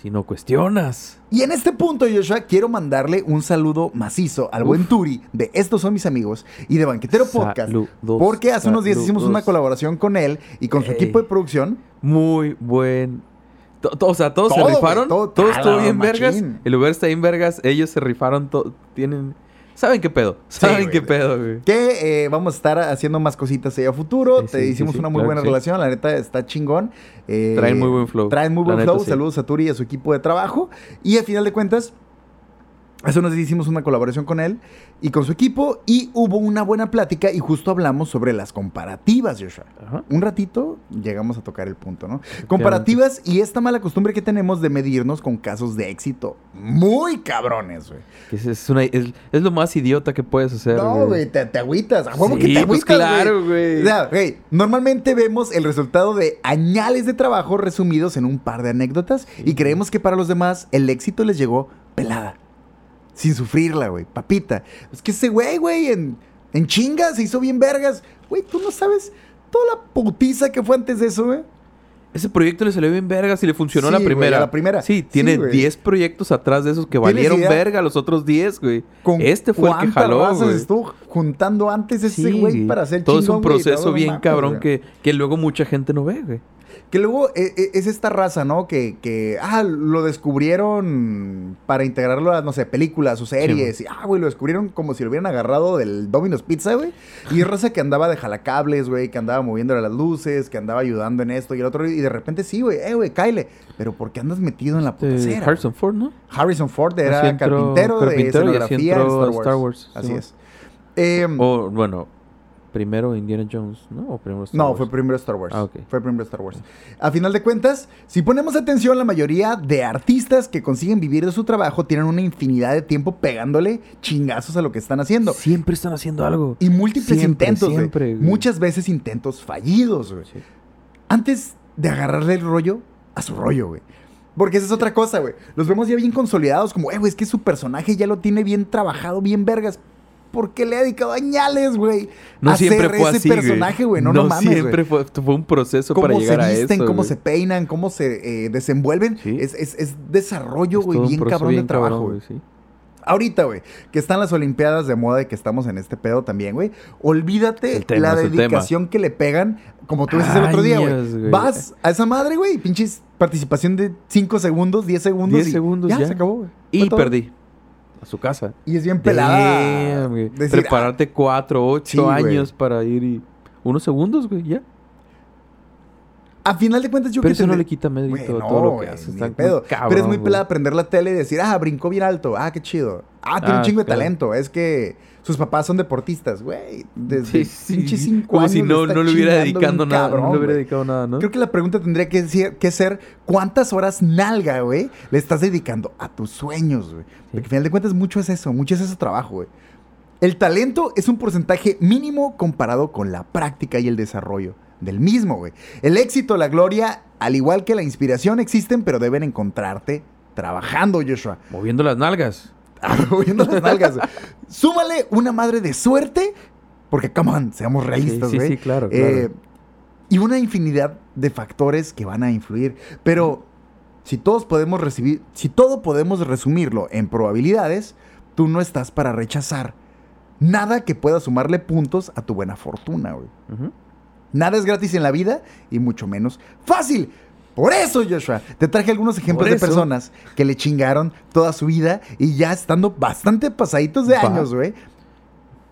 Si no cuestionas. Y en este punto, Joshua, quiero mandarle un saludo macizo al buen Turi de Estos son mis amigos y de Banquetero Podcast. Saludos, Porque hace unos días hicimos una colaboración con él y con su Ey. equipo de producción. Muy buen. O sea, todos Todo, se rifaron. güey, todo- todo estuvo bien machín. vergas. El lugar está bien vergas. Ellos se rifaron. Tienen. ¿Saben qué pedo? ¿Saben qué pedo, güey? Que eh, vamos a estar haciendo más cositas ahí a futuro. Sí, Te sí, hicimos una muy claro buena relación. La neta está chingón. Eh, Traen muy buen flow. Traen muy buen neta, flow. Saludos a Turi y a su equipo de trabajo. Y al final de cuentas, hace unos días hicimos una colaboración con él y con su equipo. Y hubo una buena plática y justo hablamos sobre las comparativas, Joshua. Ajá. Un ratito llegamos a tocar el punto, ¿no? Comparativas y esta mala costumbre que tenemos de medirnos con casos de éxito muy cabrones, güey. Es, es una- es- es lo más idiota que puedes hacer. No, güey, te, te agüitas. A Sí, que te pues agüitas, claro, güey. O sea, güey, normalmente vemos el resultado de añales de trabajo resumidos en un par de anécdotas y creemos que para los demás el éxito les llegó pelada. Sin sufrirla, güey. Papita. Es que ese güey, güey, en, en chinga se hizo bien vergas. Güey, tú no sabes toda la putiza que fue antes de eso, güey. Ese proyecto le salió bien vergas y le funcionó Sí, la güey, primera. a la primera. Sí, tiene güey. 10 proyectos atrás de esos que ¿Tienes valieron idea? verga los otros 10, güey. Con Este fue el que jaló, güey. estuvo juntando antes ese Sí, güey para hacer Todo es un proceso bien cabrón que, que luego mucha gente no ve, güey. Que luego eh, eh, es esta raza, ¿no? Que, que, ah, lo descubrieron para integrarlo a, no sé, películas o series. y, ah, güey, lo descubrieron como si lo hubieran agarrado del Domino's Pizza, güey. Y es raza que andaba de jalacables, güey, que andaba moviéndole las luces, que andaba ayudando en esto y el otro. Y de repente sí, güey, eh, güey, Kyle. Pero ¿por qué andas metido en la Eh, putacera? Harrison Ford, ¿no? Harrison Ford era entró- carpintero, de escenografía Star Wars. Star Wars, Así sí, es. Em, O, bueno, primero Indiana Jones, ¿no? O primero Star No, Wars? fue primero Star Wars. Ah, ok. Fue primero Star Wars. A final de cuentas, si ponemos atención, la mayoría de artistas que consiguen vivir de su trabajo tienen una infinidad de tiempo pegándole chingazos a lo que están haciendo. Siempre están haciendo algo. Y múltiples Siempre, intentos, güey. siempre, güey. Muchas veces intentos fallidos, güey. Sí. Antes de agarrarle el rollo a su rollo, güey. Porque esa es otra cosa, güey. Los vemos ya bien consolidados, como, eh, güey, es que su personaje ya lo tiene bien trabajado, bien vergas. Porque le ha dedicado añales, güey. No a siempre ser fue ese así, personaje, güey. No, no, mames, siempre fue, fue un proceso cómo para se llegar a eso. visten, cómo se peinan, cómo se eh, desenvuelven. Sí. Es, es- es desarrollo, Es güey, bien cabrón de trabajo, cabrón, güey. sí. Ahorita, güey, que están las Olimpiadas de moda y que estamos en este pedo también, güey. Olvídate tema, la dedicación que le pegan, como tú dices el otro día, güey. Vas a esa madre, güey, pinches participación de 5 segundos, 10 segundos. 10 y segundos ya. ya. se acabó, güey. Y perdí. A su casa. Y es bien pelada. Damn, güey. decir, Prepararte cuatro, ocho Sí, güey. años para ir y... Unos segundos, güey, ya. A final de cuentas, yo Pero que eso no le quita mérito Güey, a todo lo que ni Está pedo. cabrón, Pero es muy pelada prender la tele y decir, ah, brincó bien alto. Ah, qué chido. Ah, tiene Ah, un chingo de talento. Es que sus papás son deportistas, güey. Sí, Desde sí. cinco Como años. si no, le hubiera dedicado nada. cabrón, no le hubiera güey. dedicado nada, ¿no? Creo que la pregunta tendría que ser, que ser cuántas horas nalga, güey, le estás dedicando a tus sueños, güey. Porque al final de cuentas mucho es eso, mucho es ese trabajo, güey. El talento es un porcentaje mínimo comparado con la práctica y el desarrollo del mismo, güey. El éxito, la gloria, al igual que la inspiración existen, pero deben encontrarte trabajando, Joshua. Moviendo las nalgas. Moviendo las nalgas. Súmale una madre de suerte, porque, come on, seamos realistas, sí, güey. sí, claro, Eh, claro. y una infinidad de factores que van a influir. Pero si todos podemos recibir, si todo podemos resumirlo en probabilidades, tú no estás para rechazar nada que pueda sumarle puntos a tu buena fortuna, güey. Nada es gratis en la vida y mucho menos fácil. Por eso, Joshua, te traje algunos ejemplos de personas que le chingaron toda su vida y ya estando bastante pasaditos de Va. años, güey,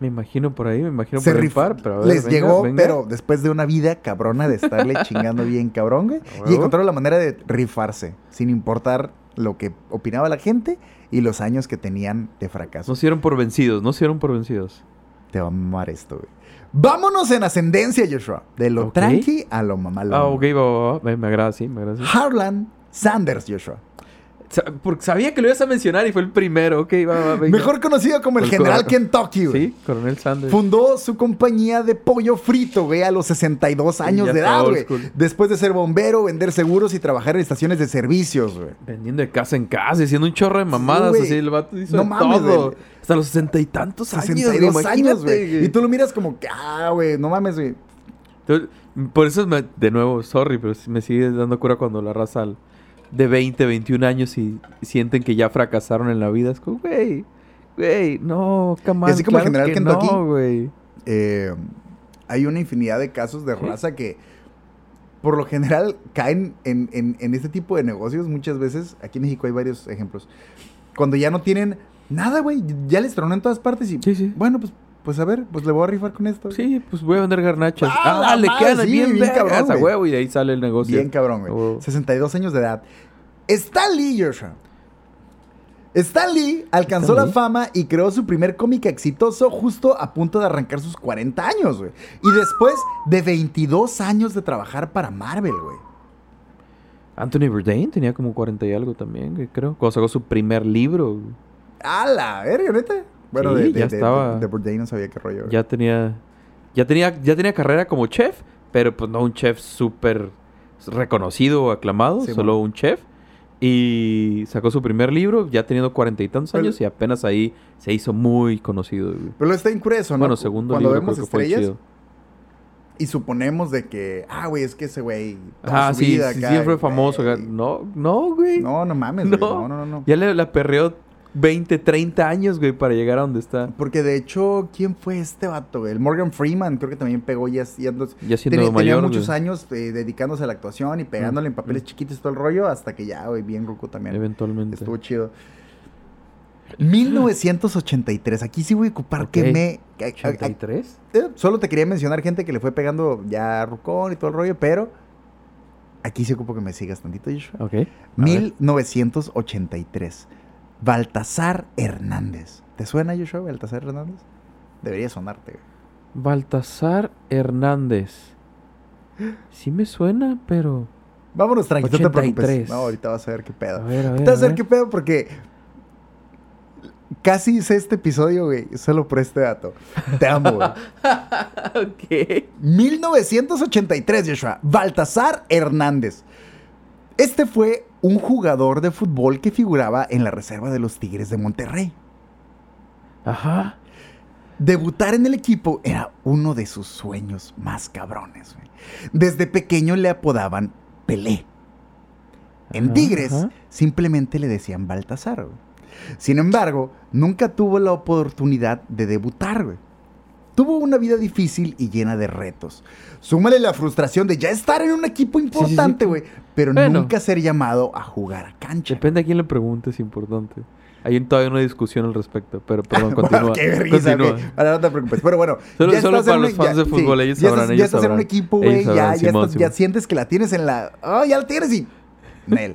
Me imagino por ahí, me imagino se por el rif- par, pero a ver, les venga, llegó, venga. pero después de una vida cabrona de estarle chingando bien cabrón, güey. Y encontraron la manera de rifarse, sin importar lo que opinaba la gente y los años que tenían de fracaso. No se dieron por vencidos, no se dieron por vencidos. Te va a mamar esto, güey. Vámonos en ascendencia, Joshua. De lo Ok. tranqui a lo mamalón. Ah, ok, va, va, va. Me, me agrada, sí, me agrada. sí. Harlan Sanders, Joshua. Porque sabía que lo ibas a mencionar y fue el primero. Ok, va, va, venga. Mejor conocido como el El General cor- Kentucky, güey. Sí, Coronel Sanders. Fundó su compañía de pollo frito, güey, a los 62 años de edad, güey. Después de ser bombero, vender seguros y trabajar en estaciones de servicios, güey. Vendiendo de casa en casa, haciendo un chorro de mamadas. güey. así el vato hizo No de mames, todo. güey. Hasta los sesenta y tantos años. 62 güey, años, imagínate, güey. Y tú lo miras como que, ah, güey, no mames, güey. Por eso, me- de nuevo, sorry, pero sí me sigue dando cura cuando la raza al- de 20, 21 años y sienten que ya fracasaron en la vida. Es como, güey, güey, no, come on, así como claro General que Kentucky. No, güey. Eh, hay una infinidad de casos de Sí. raza que por lo general caen en, en- en este tipo de negocios muchas veces. Aquí en México hay varios ejemplos. Cuando ya no tienen nada, güey. Ya les tronó en todas partes y... Sí, sí. Bueno, pues, pues a ver, pues le voy a rifar con esto. Sí, pues voy a vender garnachas. Ah, Ah, le sí, bien, bien cabrón, huevo y de ahí sale el negocio. Bien cabrón, güey. A huevo. 62 años de edad. Stan Lee, Joshua. Stan Lee alcanzó Stan la fama y creó su primer cómic exitoso justo a punto de arrancar sus 40 años, güey. Y después de 22 años de trabajar para Marvel, güey. Anthony Bourdain tenía como 40 y algo también, creo. Cuando sacó su primer libro, güey. ¡A la verga, neta! Bueno, Sí, de, de, ya de- estaba. de- Bourdain no sabía qué rollo. ya tenía ya tenía ya tenía carrera como chef pero pues no un chef súper reconocido o aclamado Sí, solo un chef y sacó su primer libro ya teniendo cuarenta y tantos Pero- años y apenas ahí se hizo muy conocido güey. Pero está incurioso, ¿no? bueno segundo Cuando libro vemos creo que fue estrellas chido y suponemos de que, ah, güey, es que ese güey. ah sí vida sí, acá, güey, famoso acá. no no güey No, no mames, güey. No, no, no, no. ya le la perreó 20 30 años güey para llegar a donde está Porque de hecho, ¿quién fue este vato? güey? El Morgan Freeman, creo que también pegó ya, ya ya siendo tenía, tenía mayor muchos güey, años eh, dedicándose a la actuación y pegándole en papeles mm. chiquitos y todo el rollo, hasta que ya, güey, bien ruco también. eventualmente Estuvo chido. 1983. Aquí sí voy a ocupar que me. que- a- a- 83 eh, solo te quería mencionar gente que le fue pegando ya rucón y todo el rollo, pero aquí sí ocupo que me sigas tantito, Joshua. ok a ver. 1983. Baltasar Hernández. ¿Te suena, Joshua, Baltasar Hernández? Debería sonarte. güey. Baltasar Hernández. Sí me suena, pero... Vámonos tranqui, no te preocupes. 83. No, ahorita vas a ver qué pedo. A ver, a ver. Ahorita vas a ver ver. qué pedo porque casi hice este episodio, güey, solo por este dato. Te amo, güey. ok. 1983, Joshua. Baltasar Hernández. Este fue un jugador de fútbol que figuraba en la reserva de los Tigres de Monterrey. Ajá. Debutar en el equipo era uno de sus sueños más cabrones. güey. Desde pequeño le apodaban Pelé. En Ajá, Tigres ajá. simplemente le decían Baltasar. güey. Sin embargo, nunca tuvo la oportunidad de debutar. güey. Tuvo una vida difícil y llena de retos. Súmale la frustración de ya estar en un equipo sí, importante, sí. güey, pero Bueno. nunca ser llamado a jugar a cancha. Depende a quién le pregunte, es importante. Hay todavía una discusión al respecto, pero perdón, Bueno, continúa. qué risa, continúa. güey. Ahora no te preocupes. Pero bueno, Solo- ya solo estás para los fans de fútbol, ellos sabrán, ellos ya estás en un sabrán. equipo, güey, ya, sabrán, ya, Simón, estás- ya sientes que la tienes en la... Oh, ya la tienes y... Nel.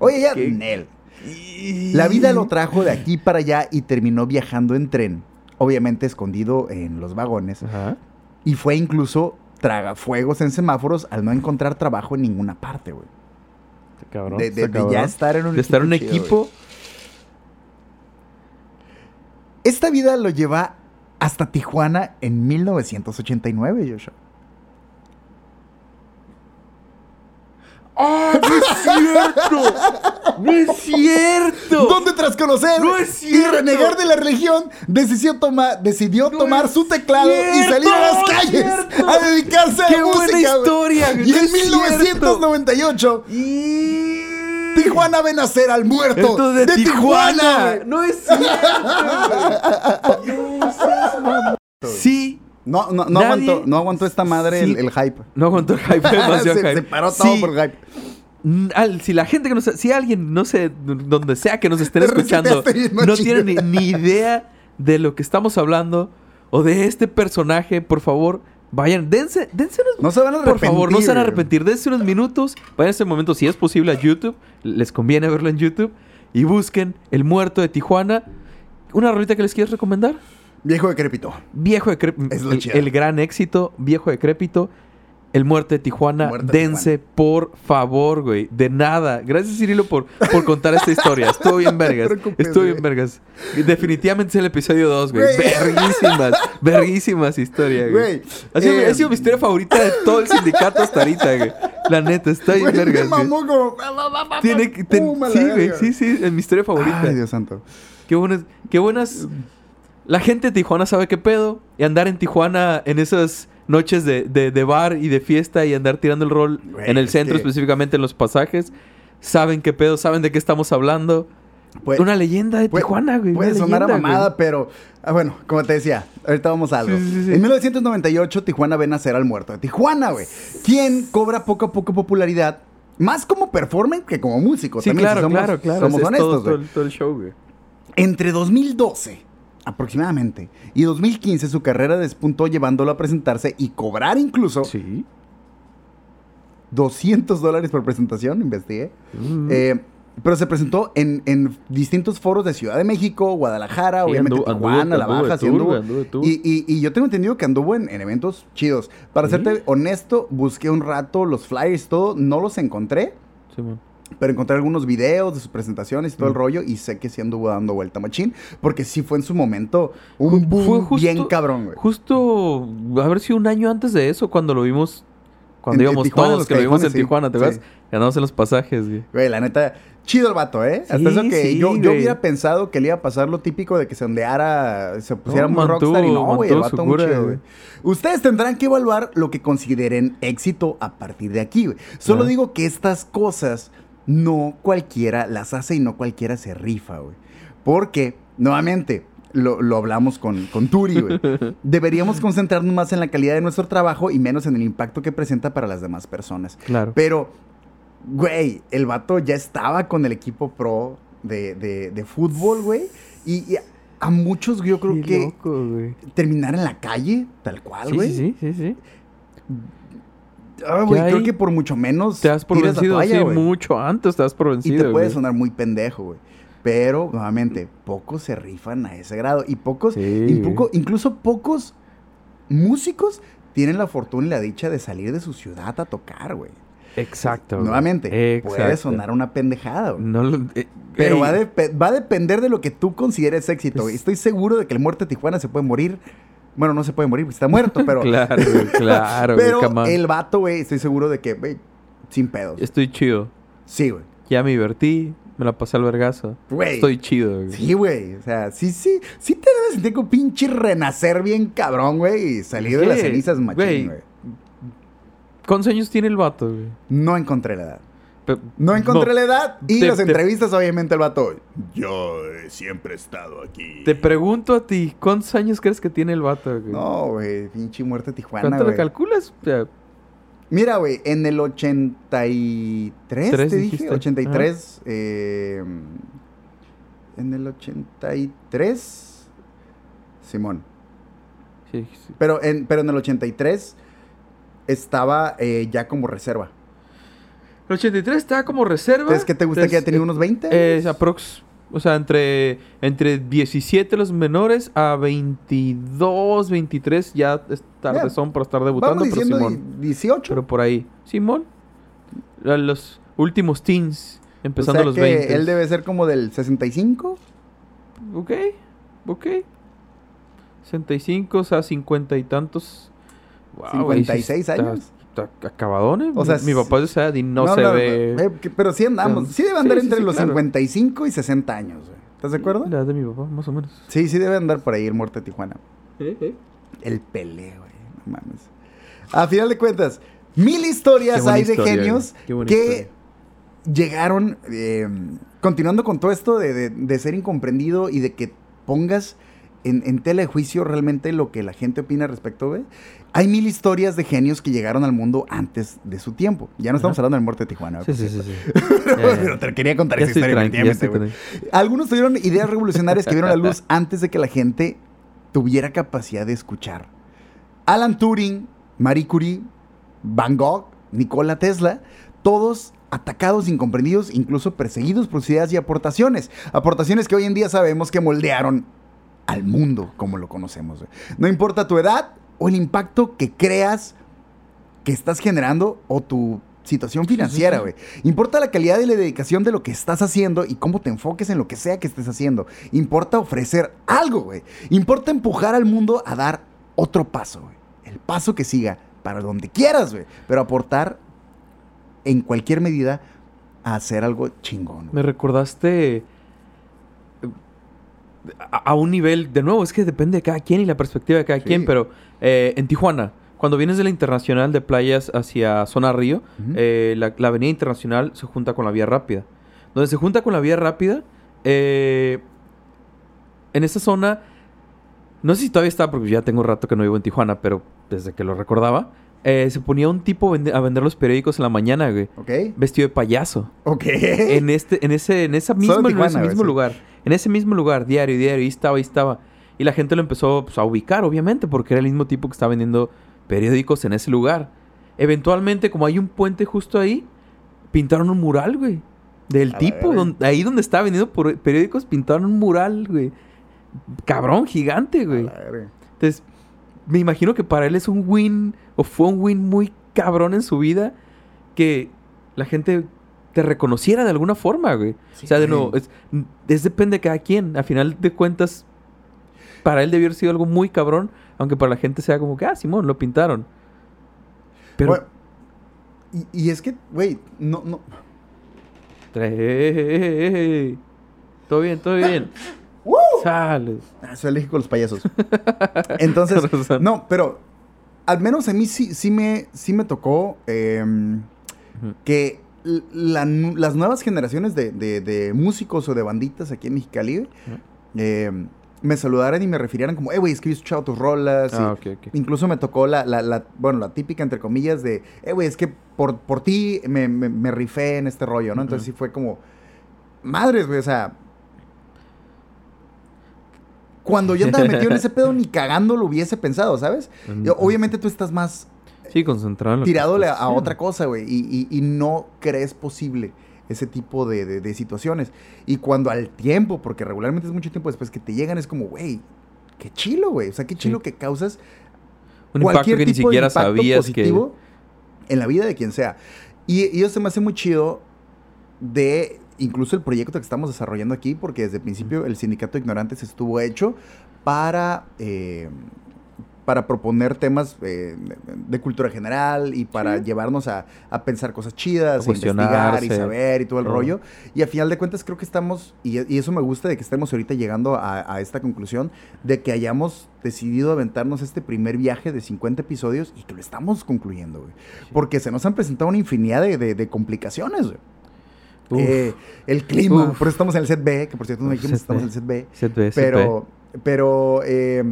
Oye, ya, ¿Qué? Nel. La vida lo trajo de aquí para allá y terminó viajando en tren, obviamente escondido en los vagones, Ajá. y fue incluso tragafuegos en semáforos al no encontrar trabajo en ninguna parte, güey. Cabrón. De, de- está de ya estar en un De estar en un chido, equipo. Esta vida lo lleva hasta Tijuana en 1989, Joshua. ¡Ah, no es cierto! ¡No es cierto! donde tras conocer ¡No es y renegar de la religión, decidió, toma- decidió ¡No tomar su teclado y salir a las calles a dedicarse a ¡Qué la buena música. historia! Y ¡No en es cierto! 1998, Tijuana ve nacer al muerto Esto de, de, Tijuana. Tijuana. No es cierto. güey. No seas mamón. Sí. No, no, no, aguantó, no aguantó esta madre Sí. el, el hype. No aguantó el hype. demasiado se, hype. se paró todo Sí. por hype. Al- si la gente que nos... Si alguien, no sé, donde sea que nos estén escuchando, no tiene ni, ni idea de lo que estamos hablando o de este personaje, por favor, Vayan, dense, dense unos... No se van a Por arrepentir. favor, no se van a arrepentir. Dense unos minutos. Vayan ese momento, si es posible, a YouTube. Les conviene verlo en YouTube. Y busquen El Muerto de Tijuana. ¿Una rolita que les quieres recomendar? Viejo decrépito. Viejo decrépito. Es El, gran éxito, Viejo decrépito. El Muerto de Tijuana. De Dense, por favor, güey. De nada. Gracias, Cirilo, por, por contar esta historia. Estuvo bien vergas. Estuvo bien vergas. Definitivamente es el episodio 2, güey. Verguísimas. Verguísimas historias, güey. Ha sido, eh, ha sido mi historia favorita de todo el sindicato hasta ahorita, güey. La neta, está bien vergas, como... Tiene que... ten- sí, güey. Sí, sí. Es mi historia favorita. Ay, Dios santo. Qué buenas... Qué buenas... La gente de Tijuana sabe qué pedo. Y andar en Tijuana en esas noches de, de- de bar y de fiesta y andar tirando el rol Güey, en el centro, específicamente en los pasajes. Saben qué pedo, saben de qué estamos hablando. Puede- una leyenda de puede- Tijuana, güey. Puede una sonar a leyenda, mamada, güey. pero... ah, bueno, como te decía, ahorita vamos a algo. Sí, sí, sí. En 1998, Tijuana ve nacer al muerto de Tijuana, güey. Quien cobra poco a poco popularidad, más como performer que como músico. Sí, también, si claro, somos- claro, claro. Somos Es- es honestos, todo, todo güey. el- todo el show, güey. Entre 2012 aproximadamente y 2015 su carrera despuntó llevándolo a presentarse y cobrar incluso Sí. 200 dólares por presentación, investigué. Mm. Eh, pero se presentó en, en distintos foros de Ciudad de México, Guadalajara, Sí, obviamente anduvo- Tijuana, anduvo- La Baja, sí anduvo. tour. Y, y- y yo tengo entendido que anduvo en, en eventos chidos. Para Sí. serte honesto, busqué un rato los flyers, todo, no los encontré. Simón. Pero encontré algunos videos de sus presentaciones y todo el Mm. rollo y sé que sí anduvo dando vuelta machín porque sí fue en su momento un Fue boom justo- bien cabrón, güey. Justo, a ver si un año antes de eso, cuando lo vimos, cuando En- en íbamos Tijuana, todos, los que lo vimos en sí. Tijuana, ¿te acuerdas? Que Andamos en los pasajes, güey. Güey, la neta, chido el vato, ¿eh? Hasta eso que yo, yo hubiera pensado que le iba a pasar lo típico de que se ondeara, se pusiera No, muy mantuvo- rockstar y no, güey, el vato muy chido, güey. Ustedes tendrán que evaluar lo que consideren éxito a partir de aquí, güey. Solo digo que estas cosas no cualquiera las hace y no cualquiera se rifa, güey. Porque, nuevamente, lo, lo hablamos con, con Turi, güey. Deberíamos concentrarnos más en la calidad de nuestro trabajo y menos en el impacto que presenta para las demás personas. Claro. Pero, güey, el vato ya estaba con el equipo pro de, de- de fútbol, güey. Y, y a muchos yo creo Qué que loco, terminar en la calle, tal cual, Sí, güey. sí, sí, sí, sí. Ah, güey, creo que por mucho menos Te das por vencido, toalla, sí, mucho antes te das por Y vencido. te puede sonar muy pendejo, güey. Pero, nuevamente, pocos se rifan a ese grado. Y pocos, Sí, y poco- güey. incluso pocos músicos tienen la fortuna y la dicha de salir de su ciudad a tocar, güey. Exacto. Nuevamente, puede sonar una pendejada, güey. No lo- eh, Pero va, va a depender de lo que tú consideres éxito. Estoy seguro de que el muerto de Tijuana se puede morir. Bueno, no se puede morir está muerto, pero. Claro, claro, güey, pero el vato, güey, estoy seguro de que, güey, sin pedos. Estoy chido. Sí, güey. Ya me divertí, me la pasé al vergazo. Güey. Estoy chido, güey. Sí, güey. O sea, sí, sí. Sí te debes sentir como pinche renacer bien cabrón, güey. Y salir de las cenizas machín, güey. ¿Cuántos años tiene el vato, güey? No encontré la edad. No encontré la edad. Y Te- las te- entrevistas, obviamente, el vato. Yo siempre he estado aquí. Te pregunto a ti, ¿cuántos años crees que tiene el vato, güey? No, güey. Pinche muerte Tijuana, ¿Cuánto güey. calculas? O sea, Mira, güey, en el 83, Tres, te dije, dijiste. 83, eh, en el 83, Simón. sí, sí. Pero en, pero en el 83 estaba eh, ya como reserva. El 83 está como reserva. Entonces, ¿qué te gusta que haya tenido unos 20? Es aprox. O sea, entre, entre 17 los menores a 22, 23 ya es tarde Ya. son para estar debutando, Vamos pero Simón. 18. Pero por ahí. Simón. Los últimos teens, empezando o sea los que 20. él debe ser como del 65. Ok, ok. 65, o sea, 50 y tantos. Wow, güey, sí 56 está- años. Acabadones. O sea, mi, mi papá es de esa edad y no, No, se no, ve. eh, pero sí andamos. Sí, debe andar sí, entre sí, los claro. 55 y 60 años. güey. ¿Estás de acuerdo? La edad de mi papá, más o menos. Sí, sí debe andar por ahí el muerto de Tijuana. El Pelé, güey. No mames. A final de cuentas, mil historias hay de historia, genios que historia. llegaron, eh, continuando con todo esto de, de- de ser incomprendido y de que pongas en, en tela de juicio realmente lo que la gente opina respecto, güey. Hay mil historias de genios que llegaron al mundo antes de su tiempo. Ya no estamos Ajá. hablando del muerto de Tijuana. Sí, sí, sí. Pero te quería contar Ya esa historia, tranqui. Algunos tuvieron ideas revolucionarias que vieron la luz antes de que la gente tuviera capacidad de escuchar. Alan Turing Marie Curie, Van Gogh, Nikola Tesla, todos atacados, incomprendidos, incluso perseguidos por sus ideas y aportaciones. Aportaciones que hoy en día sabemos que moldearon al mundo como lo conocemos. No importa tu edad o el impacto que creas que estás generando o tu situación financiera, güey. Importa la calidad y la dedicación de lo que estás haciendo y cómo te enfoques en lo que sea que estés haciendo. Importa ofrecer algo, güey. Importa empujar al mundo a dar otro paso, güey. El paso que siga para donde quieras, güey. Pero aportar en cualquier medida a hacer algo chingón. güey. Me recordaste a, a un nivel, de nuevo, es que depende de cada quien y la perspectiva de cada Sí. quien, pero eh, en Tijuana, cuando vienes de la internacional de playas hacia zona río, eh, la, la avenida internacional se junta con la vía rápida. Donde se junta con la vía rápida, eh, en esa zona, no sé si todavía está, porque ya tengo rato que no vivo en Tijuana, pero desde que lo recordaba, eh, se ponía un tipo vende- a vender los periódicos en la mañana, güey, ¿Ok? vestido de payaso Ok. en este, en ese, en esa misma, Solo en ese mismo lugar, en ese mismo lugar, diario, diario, ahí estaba, ahí estaba. Y la gente lo empezó pues, a ubicar, obviamente, porque era el mismo tipo que estaba vendiendo periódicos en ese lugar. Eventualmente, como hay un puente justo ahí, pintaron un mural, güey. Del A tipo, donde- ahí donde estaba vendiendo por- periódicos, pintaron un mural, güey. Cabrón, gigante, güey. Entonces, me imagino que para él es un win, o fue un win muy cabrón en su vida, que la gente te reconociera de alguna forma, güey. Sí, o sea, de nuevo, es, es depende de cada quien. A final de cuentas, para él debió haber sido algo muy cabrón, aunque para la gente sea como que, ah, Simón, lo pintaron. Pero... Bueno, y, y es que, güey, no, no. Todo bien, todo bien. Sales. Ah, soy alérgico a los payasos. Entonces, no, pero al menos a mí sí, sí, me, sí me tocó eh, Ujú. que la las nuevas generaciones de, de- de músicos o de banditas aquí en Mexicali eh, me saludaran y me refirieran como, eh, güey, es que yo he escuchado tus rolas. Ah, ok, ok. Incluso me tocó la, la, la- bueno, la típica, entre comillas, de, eh, güey, es que por, por ti me, me, me rifé en este rollo, ¿no? Entonces sí fue como, madres, güey, o sea... Cuando yo andaba metido en ese pedo, ni cagando lo hubiese pensado, ¿sabes? Obviamente tú estás más Sí, concentrado en lo que tiradole a, otra cosa, güey, y, y- y no crees posible ese tipo de, de- de situaciones. Y cuando al tiempo, porque regularmente es mucho tiempo después que te llegan, es como, güey, qué chilo, güey. O sea, qué chilo Sí. que causas Un impacto cualquier que ni tipo de siquiera impacto sabías positivo en la vida de quien sea. Y, y eso se me hace muy chido de incluso el proyecto que estamos desarrollando aquí, porque desde el principio el Sindicato de Ignorantes estuvo hecho para, eh, para proponer temas eh, de cultura general y para Sí. llevarnos a, a pensar cosas chidas, A investigar y saber y todo el rollo. Y a final de cuentas creo que estamos, y, y eso me gusta de que estemos ahorita llegando a, a esta conclusión, de que hayamos decidido aventarnos este primer viaje de 50 episodios y que lo estamos concluyendo, güey. Porque se nos han presentado una infinidad de, de- de complicaciones, güey. Eh, el clima, Uf. por eso estamos en el set B, que por cierto no dijimos, estamos en el set B. Set B, set Pero, pero eh,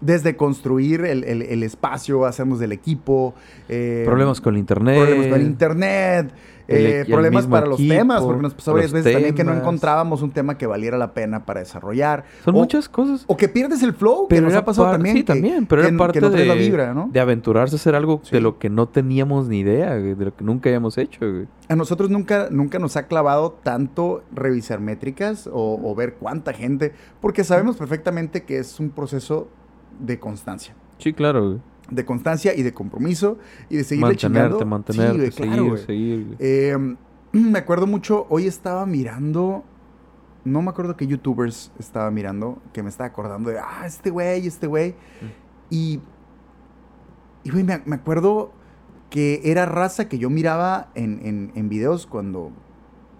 desde construir el, el- el espacio, hacernos del equipo. eh. Problemas con el internet. Problemas con el internet. eh, problemas para los temas, porque nos pasó varias veces también que no encontrábamos un tema que valiera la pena para desarrollar. Son o, muchas cosas. O que pierdes el flow, que Pero nos era ha pasado también. Sí, que- también. Pero que- era que parte no de, la vibra, ¿no? de aventurarse a hacer algo Sí. de lo que no teníamos ni idea, de lo que nunca habíamos hecho. A nosotros nunca, nunca nos ha clavado tanto revisar métricas o, o ver cuánta gente, porque sabemos perfectamente que es un proceso de constancia. Sí, claro, güey. De constancia y de compromiso y de seguirle Mantenerte, chingando. mantenerte, Sí, güey, seguir, claro, güey. seguir. güey. Eh, me acuerdo mucho, hoy estaba mirando, no me acuerdo qué youtubers estaba mirando, que me estaba acordando de, ah, este güey, este güey. Y, y güey, me, me acuerdo que era raza que yo miraba en, en, en videos cuando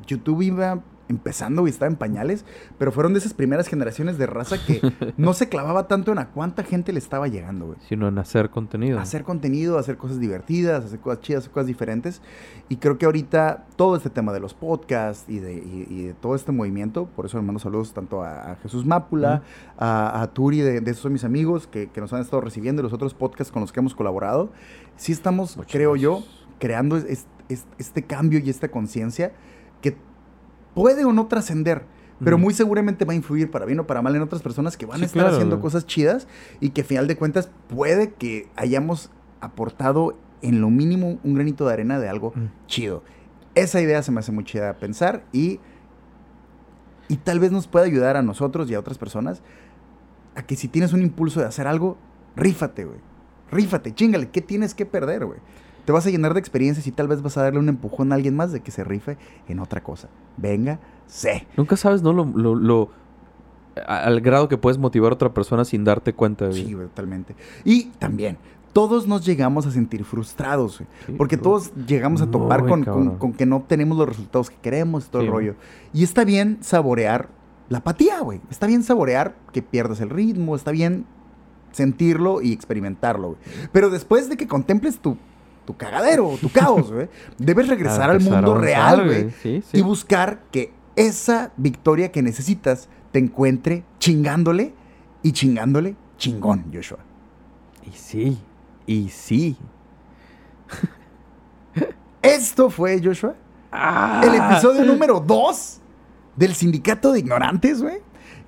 YouTube iba empezando y estaba en pañales, pero fueron de esas primeras generaciones de raza que no se clavaba tanto en a cuánta gente le estaba llegando, güey Sino en hacer contenido. hacer contenido, hacer cosas divertidas, hacer cosas chidas, hacer cosas diferentes. Y creo que ahorita todo este tema de los podcasts y de, y- y de todo este movimiento, por eso le mando saludos tanto a, a Jesús Mápula, a, a Turi, de, de esos son mis amigos que, que nos han estado recibiendo y los otros podcasts con los que hemos colaborado. Sí estamos, Muchas creo yo, gracias. creando es- es- este cambio y esta conciencia que puede o no trascender. Pero muy seguramente va a influir para bien o para mal en otras personas que van Sí, a estar claro, haciendo cosas chidas y que a final de cuentas puede que hayamos aportado en lo mínimo un granito de arena de algo Mm. chido. Esa idea se me hace muy chida pensar y, y tal vez nos pueda ayudar a nosotros y a otras personas a que si tienes un impulso de hacer algo, rífate, güey. Rífate, chingale, ¿qué tienes que perder, güey? Te vas a llenar de experiencias y tal vez vas a darle un empujón a alguien más de que se rife en otra cosa. Venga, sé. Nunca sabes, ¿no? Lo, lo, al grado que puedes motivar a otra persona sin darte cuenta. güey. Sí, totalmente. Y también, todos nos llegamos a sentir frustrados, güey. Sí, Porque todos llegamos a topar con, con- que no obtenemos los resultados que queremos y todo Sí, el rollo. Y está bien saborear la apatía, güey. Está bien saborear que pierdas el ritmo, está bien sentirlo y experimentarlo, güey. Pero después de que contemples tu, tu cagadero, tu caos, güey, debes regresar al mundo avanzar, real, güey. Sí, sí. Y buscar que esa victoria que necesitas te encuentre chingándole y chingándole chingón, Joshua. Y sí, y sí. Esto fue, Joshua, Ah. el episodio número 2 del Sindicato de Ignorantes, güey.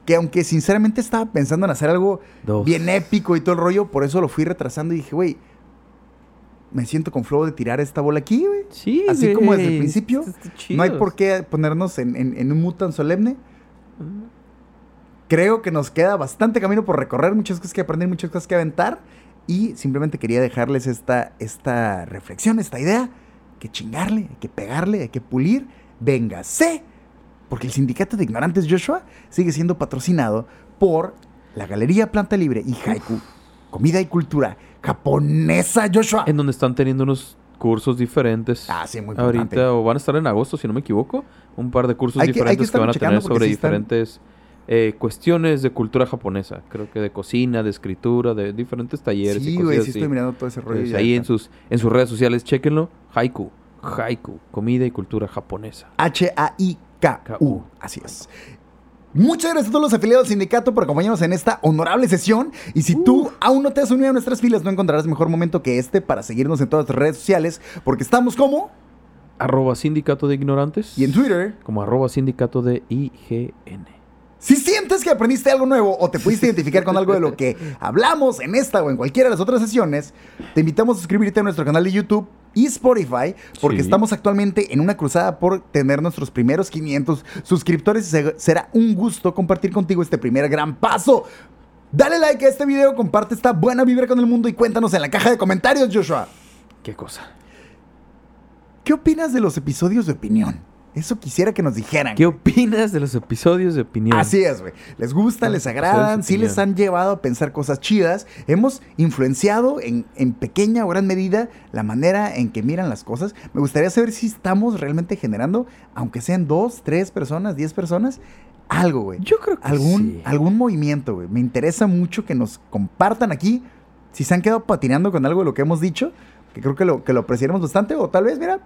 Que aunque sinceramente estaba pensando en hacer algo Dos. bien épico y todo el rollo, por eso lo fui retrasando y dije, güey, me siento con flow de tirar esta bola aquí, güey. Sí, Así como desde el principio, No hay por qué ponernos en, en- en un mood tan solemne. Creo que nos queda bastante camino por recorrer, muchas cosas que aprender, muchas cosas que aventar. Y simplemente quería dejarles esta, esta reflexión, esta idea, que chingarle, hay que pegarle, hay que pulir. Véngase. Porque el sindicato de ignorantes Joshua sigue siendo patrocinado por la Galería Planta Libre y Haiku, comida y cultura japonesa Joshua. En donde están teniendo unos cursos diferentes. Ah, sí, muy importante. Ahorita, o van a estar en agosto, si no me equivoco. Un par de cursos Hay que- hay que diferentes que, van a tener sobre sí diferentes eh, cuestiones de cultura japonesa. Creo que de cocina, de escritura, de diferentes talleres Sí, güey, sí estoy mirando todo ese rollo. Entonces, ahí en sus, en sus redes sociales, chequenlo. Haiku. Haiku. Comida y cultura japonesa. H-A-I-K-U. Así es. Muchas gracias a todos los afiliados del sindicato por acompañarnos en esta honorable sesión. Y si tú aún no te has unido a nuestras filas, no encontrarás mejor momento que este para seguirnos en todas las redes sociales, porque estamos como Arroba sindicato de ignorantes. y en Twitter. Como arroba sindicato de IGN. Si sientes que aprendiste algo nuevo o te pudiste identificar con algo de lo que hablamos en esta o en cualquiera de las otras sesiones, te invitamos a suscribirte a nuestro canal de YouTube y Spotify, porque Sí. estamos actualmente en una cruzada por tener nuestros primeros 500 suscriptores será un gusto compartir contigo este primer gran paso. Dale like a este video, comparte esta buena vibra con el mundo y cuéntanos en la caja de comentarios, Joshua. ¿Qué cosa? ¿Qué opinas de los episodios de opinión? Eso quisiera que nos dijeran. ¿Qué opinas de los episodios de opinión? Así es, güey. ¿Les gustan? Ah, ¿Les agradan? ¿Sí les han llevado a pensar cosas chidas? Hemos influenciado en, en pequeña o gran medida la manera en que miran las cosas. Me gustaría saber si estamos realmente generando, aunque sean dos, tres personas, diez personas, algo, güey. Yo creo que Algún, sí. algún movimiento, güey. Me interesa mucho que nos compartan aquí si se han quedado patinando con algo de lo que hemos dicho, que creo que lo, que lo apreciaremos bastante, o tal vez, mira,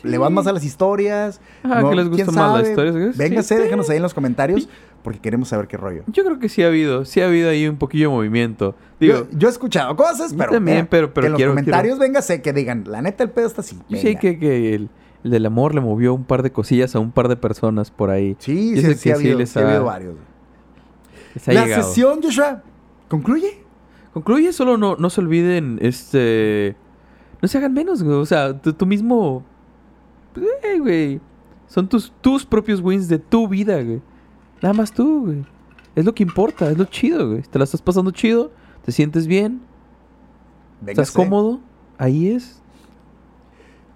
Sí. le van más a las historias. Ah, que les ¿quién gustan más las historias. Véngase, Sí. déjanos ahí en los comentarios porque queremos saber qué rollo. Yo creo que sí ha habido, sí ha habido ahí un poquillo de movimiento. Digo, yo, yo he escuchado cosas, yo pero, también, pero- pero que en quiero- los comentarios véngase que digan, la neta el pedo está así. yo sé que, que el, el del amor le movió un par de cosillas a un par de personas por ahí. Sí, sí, sí, ha sí habido, les ha ha- habido varios. Les ha La llegado. sesión, Joshua, concluye. Concluye, solo no, no se olviden, este... No se hagan menos, güey. O sea, tú, tú mismo... Eh, güey. Son tus, tus propios wins de tu vida, güey. Nada más tú, güey. Es lo que importa, es lo chido, güey. Te la estás pasando chido, te sientes bien, Véngase. estás cómodo. Ahí es.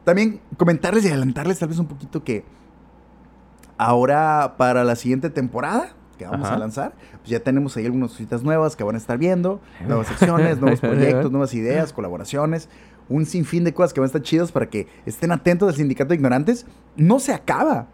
También comentarles y adelantarles tal vez un poquito que ahora para la siguiente temporada que vamos Ajá. a lanzar, pues ya tenemos ahí algunas cositas nuevas que van a estar viendo, nuevas secciones, nuevos proyectos, nuevas ideas, colaboraciones, un sinfín de cosas que van a estar chidas para que estén atentos al Sindicato de Ignorantes. No se acaba.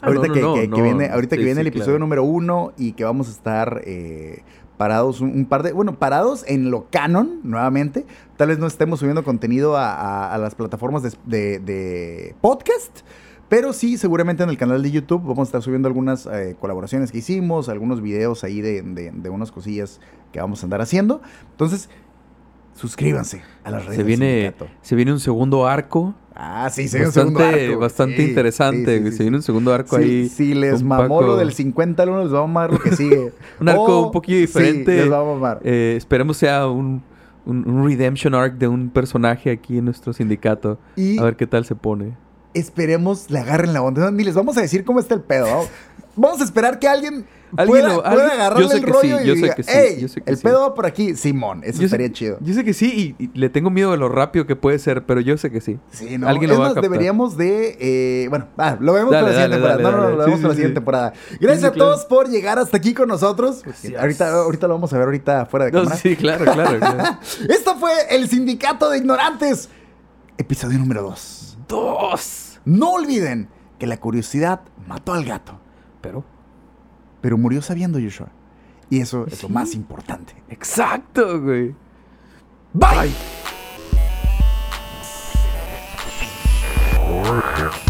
Ah, ahorita no, que, no, que- no, que viene, ahorita sí, que viene sí, el episodio claro. número uno y que vamos a estar eh, parados un, un par de, bueno, parados en lo canon nuevamente. Tal vez no estemos subiendo contenido a, a- a las plataformas de, de- de podcast, pero sí, seguramente en el canal de YouTube vamos a estar subiendo algunas eh, colaboraciones que hicimos, algunos videos ahí de, de- de unas cosillas que vamos a andar haciendo. Entonces, suscríbanse a las redes Se viene, se viene un segundo arco. Ah, sí, se viene un segundo Bastante, arco. bastante Sí, interesante. sí, se viene un segundo arco ahí. Si les mamó lo del 50 al 1, les va a mamar lo que sigue. Un arco O- un poquillo sí, diferente. les va a mamar. Eh, esperemos sea un, un, un redemption arc de un personaje aquí en nuestro sindicato. Y A ver qué tal se pone. esperemos le agarren la onda. Ni les vamos a decir cómo está el pedo. Vamos a esperar que alguien Alguien pueda, lo- pueda alguien- agarrarle yo sé el que rollo sí, y yo sé diga, que sí, "Ey, yo sé que el sí". pedo va por aquí. Simón, eso Yo sé- estaría chido. Yo sé que sí y, y le tengo miedo de lo rápido que puede ser, pero yo sé que sí. Sí, no. Alguien es lo va a deberíamos de. eh, bueno, ah, lo vemos Dale, para la siguiente dale, temporada. dale, no, no, lo vemos sí, para la siguiente temporada. Gracias a claro. todos por llegar hasta aquí con nosotros. Gracias. Ahorita, ahorita lo vamos a ver ahorita fuera de cámara. sí, claro, claro. claro. Esto fue el Sindicato de Ignorantes, episodio número 2. Dos. No olviden que la curiosidad mató al gato, Pero pero murió sabiendo, Joshua. Y eso es lo más importante. Exacto, güey. Bye. Bye.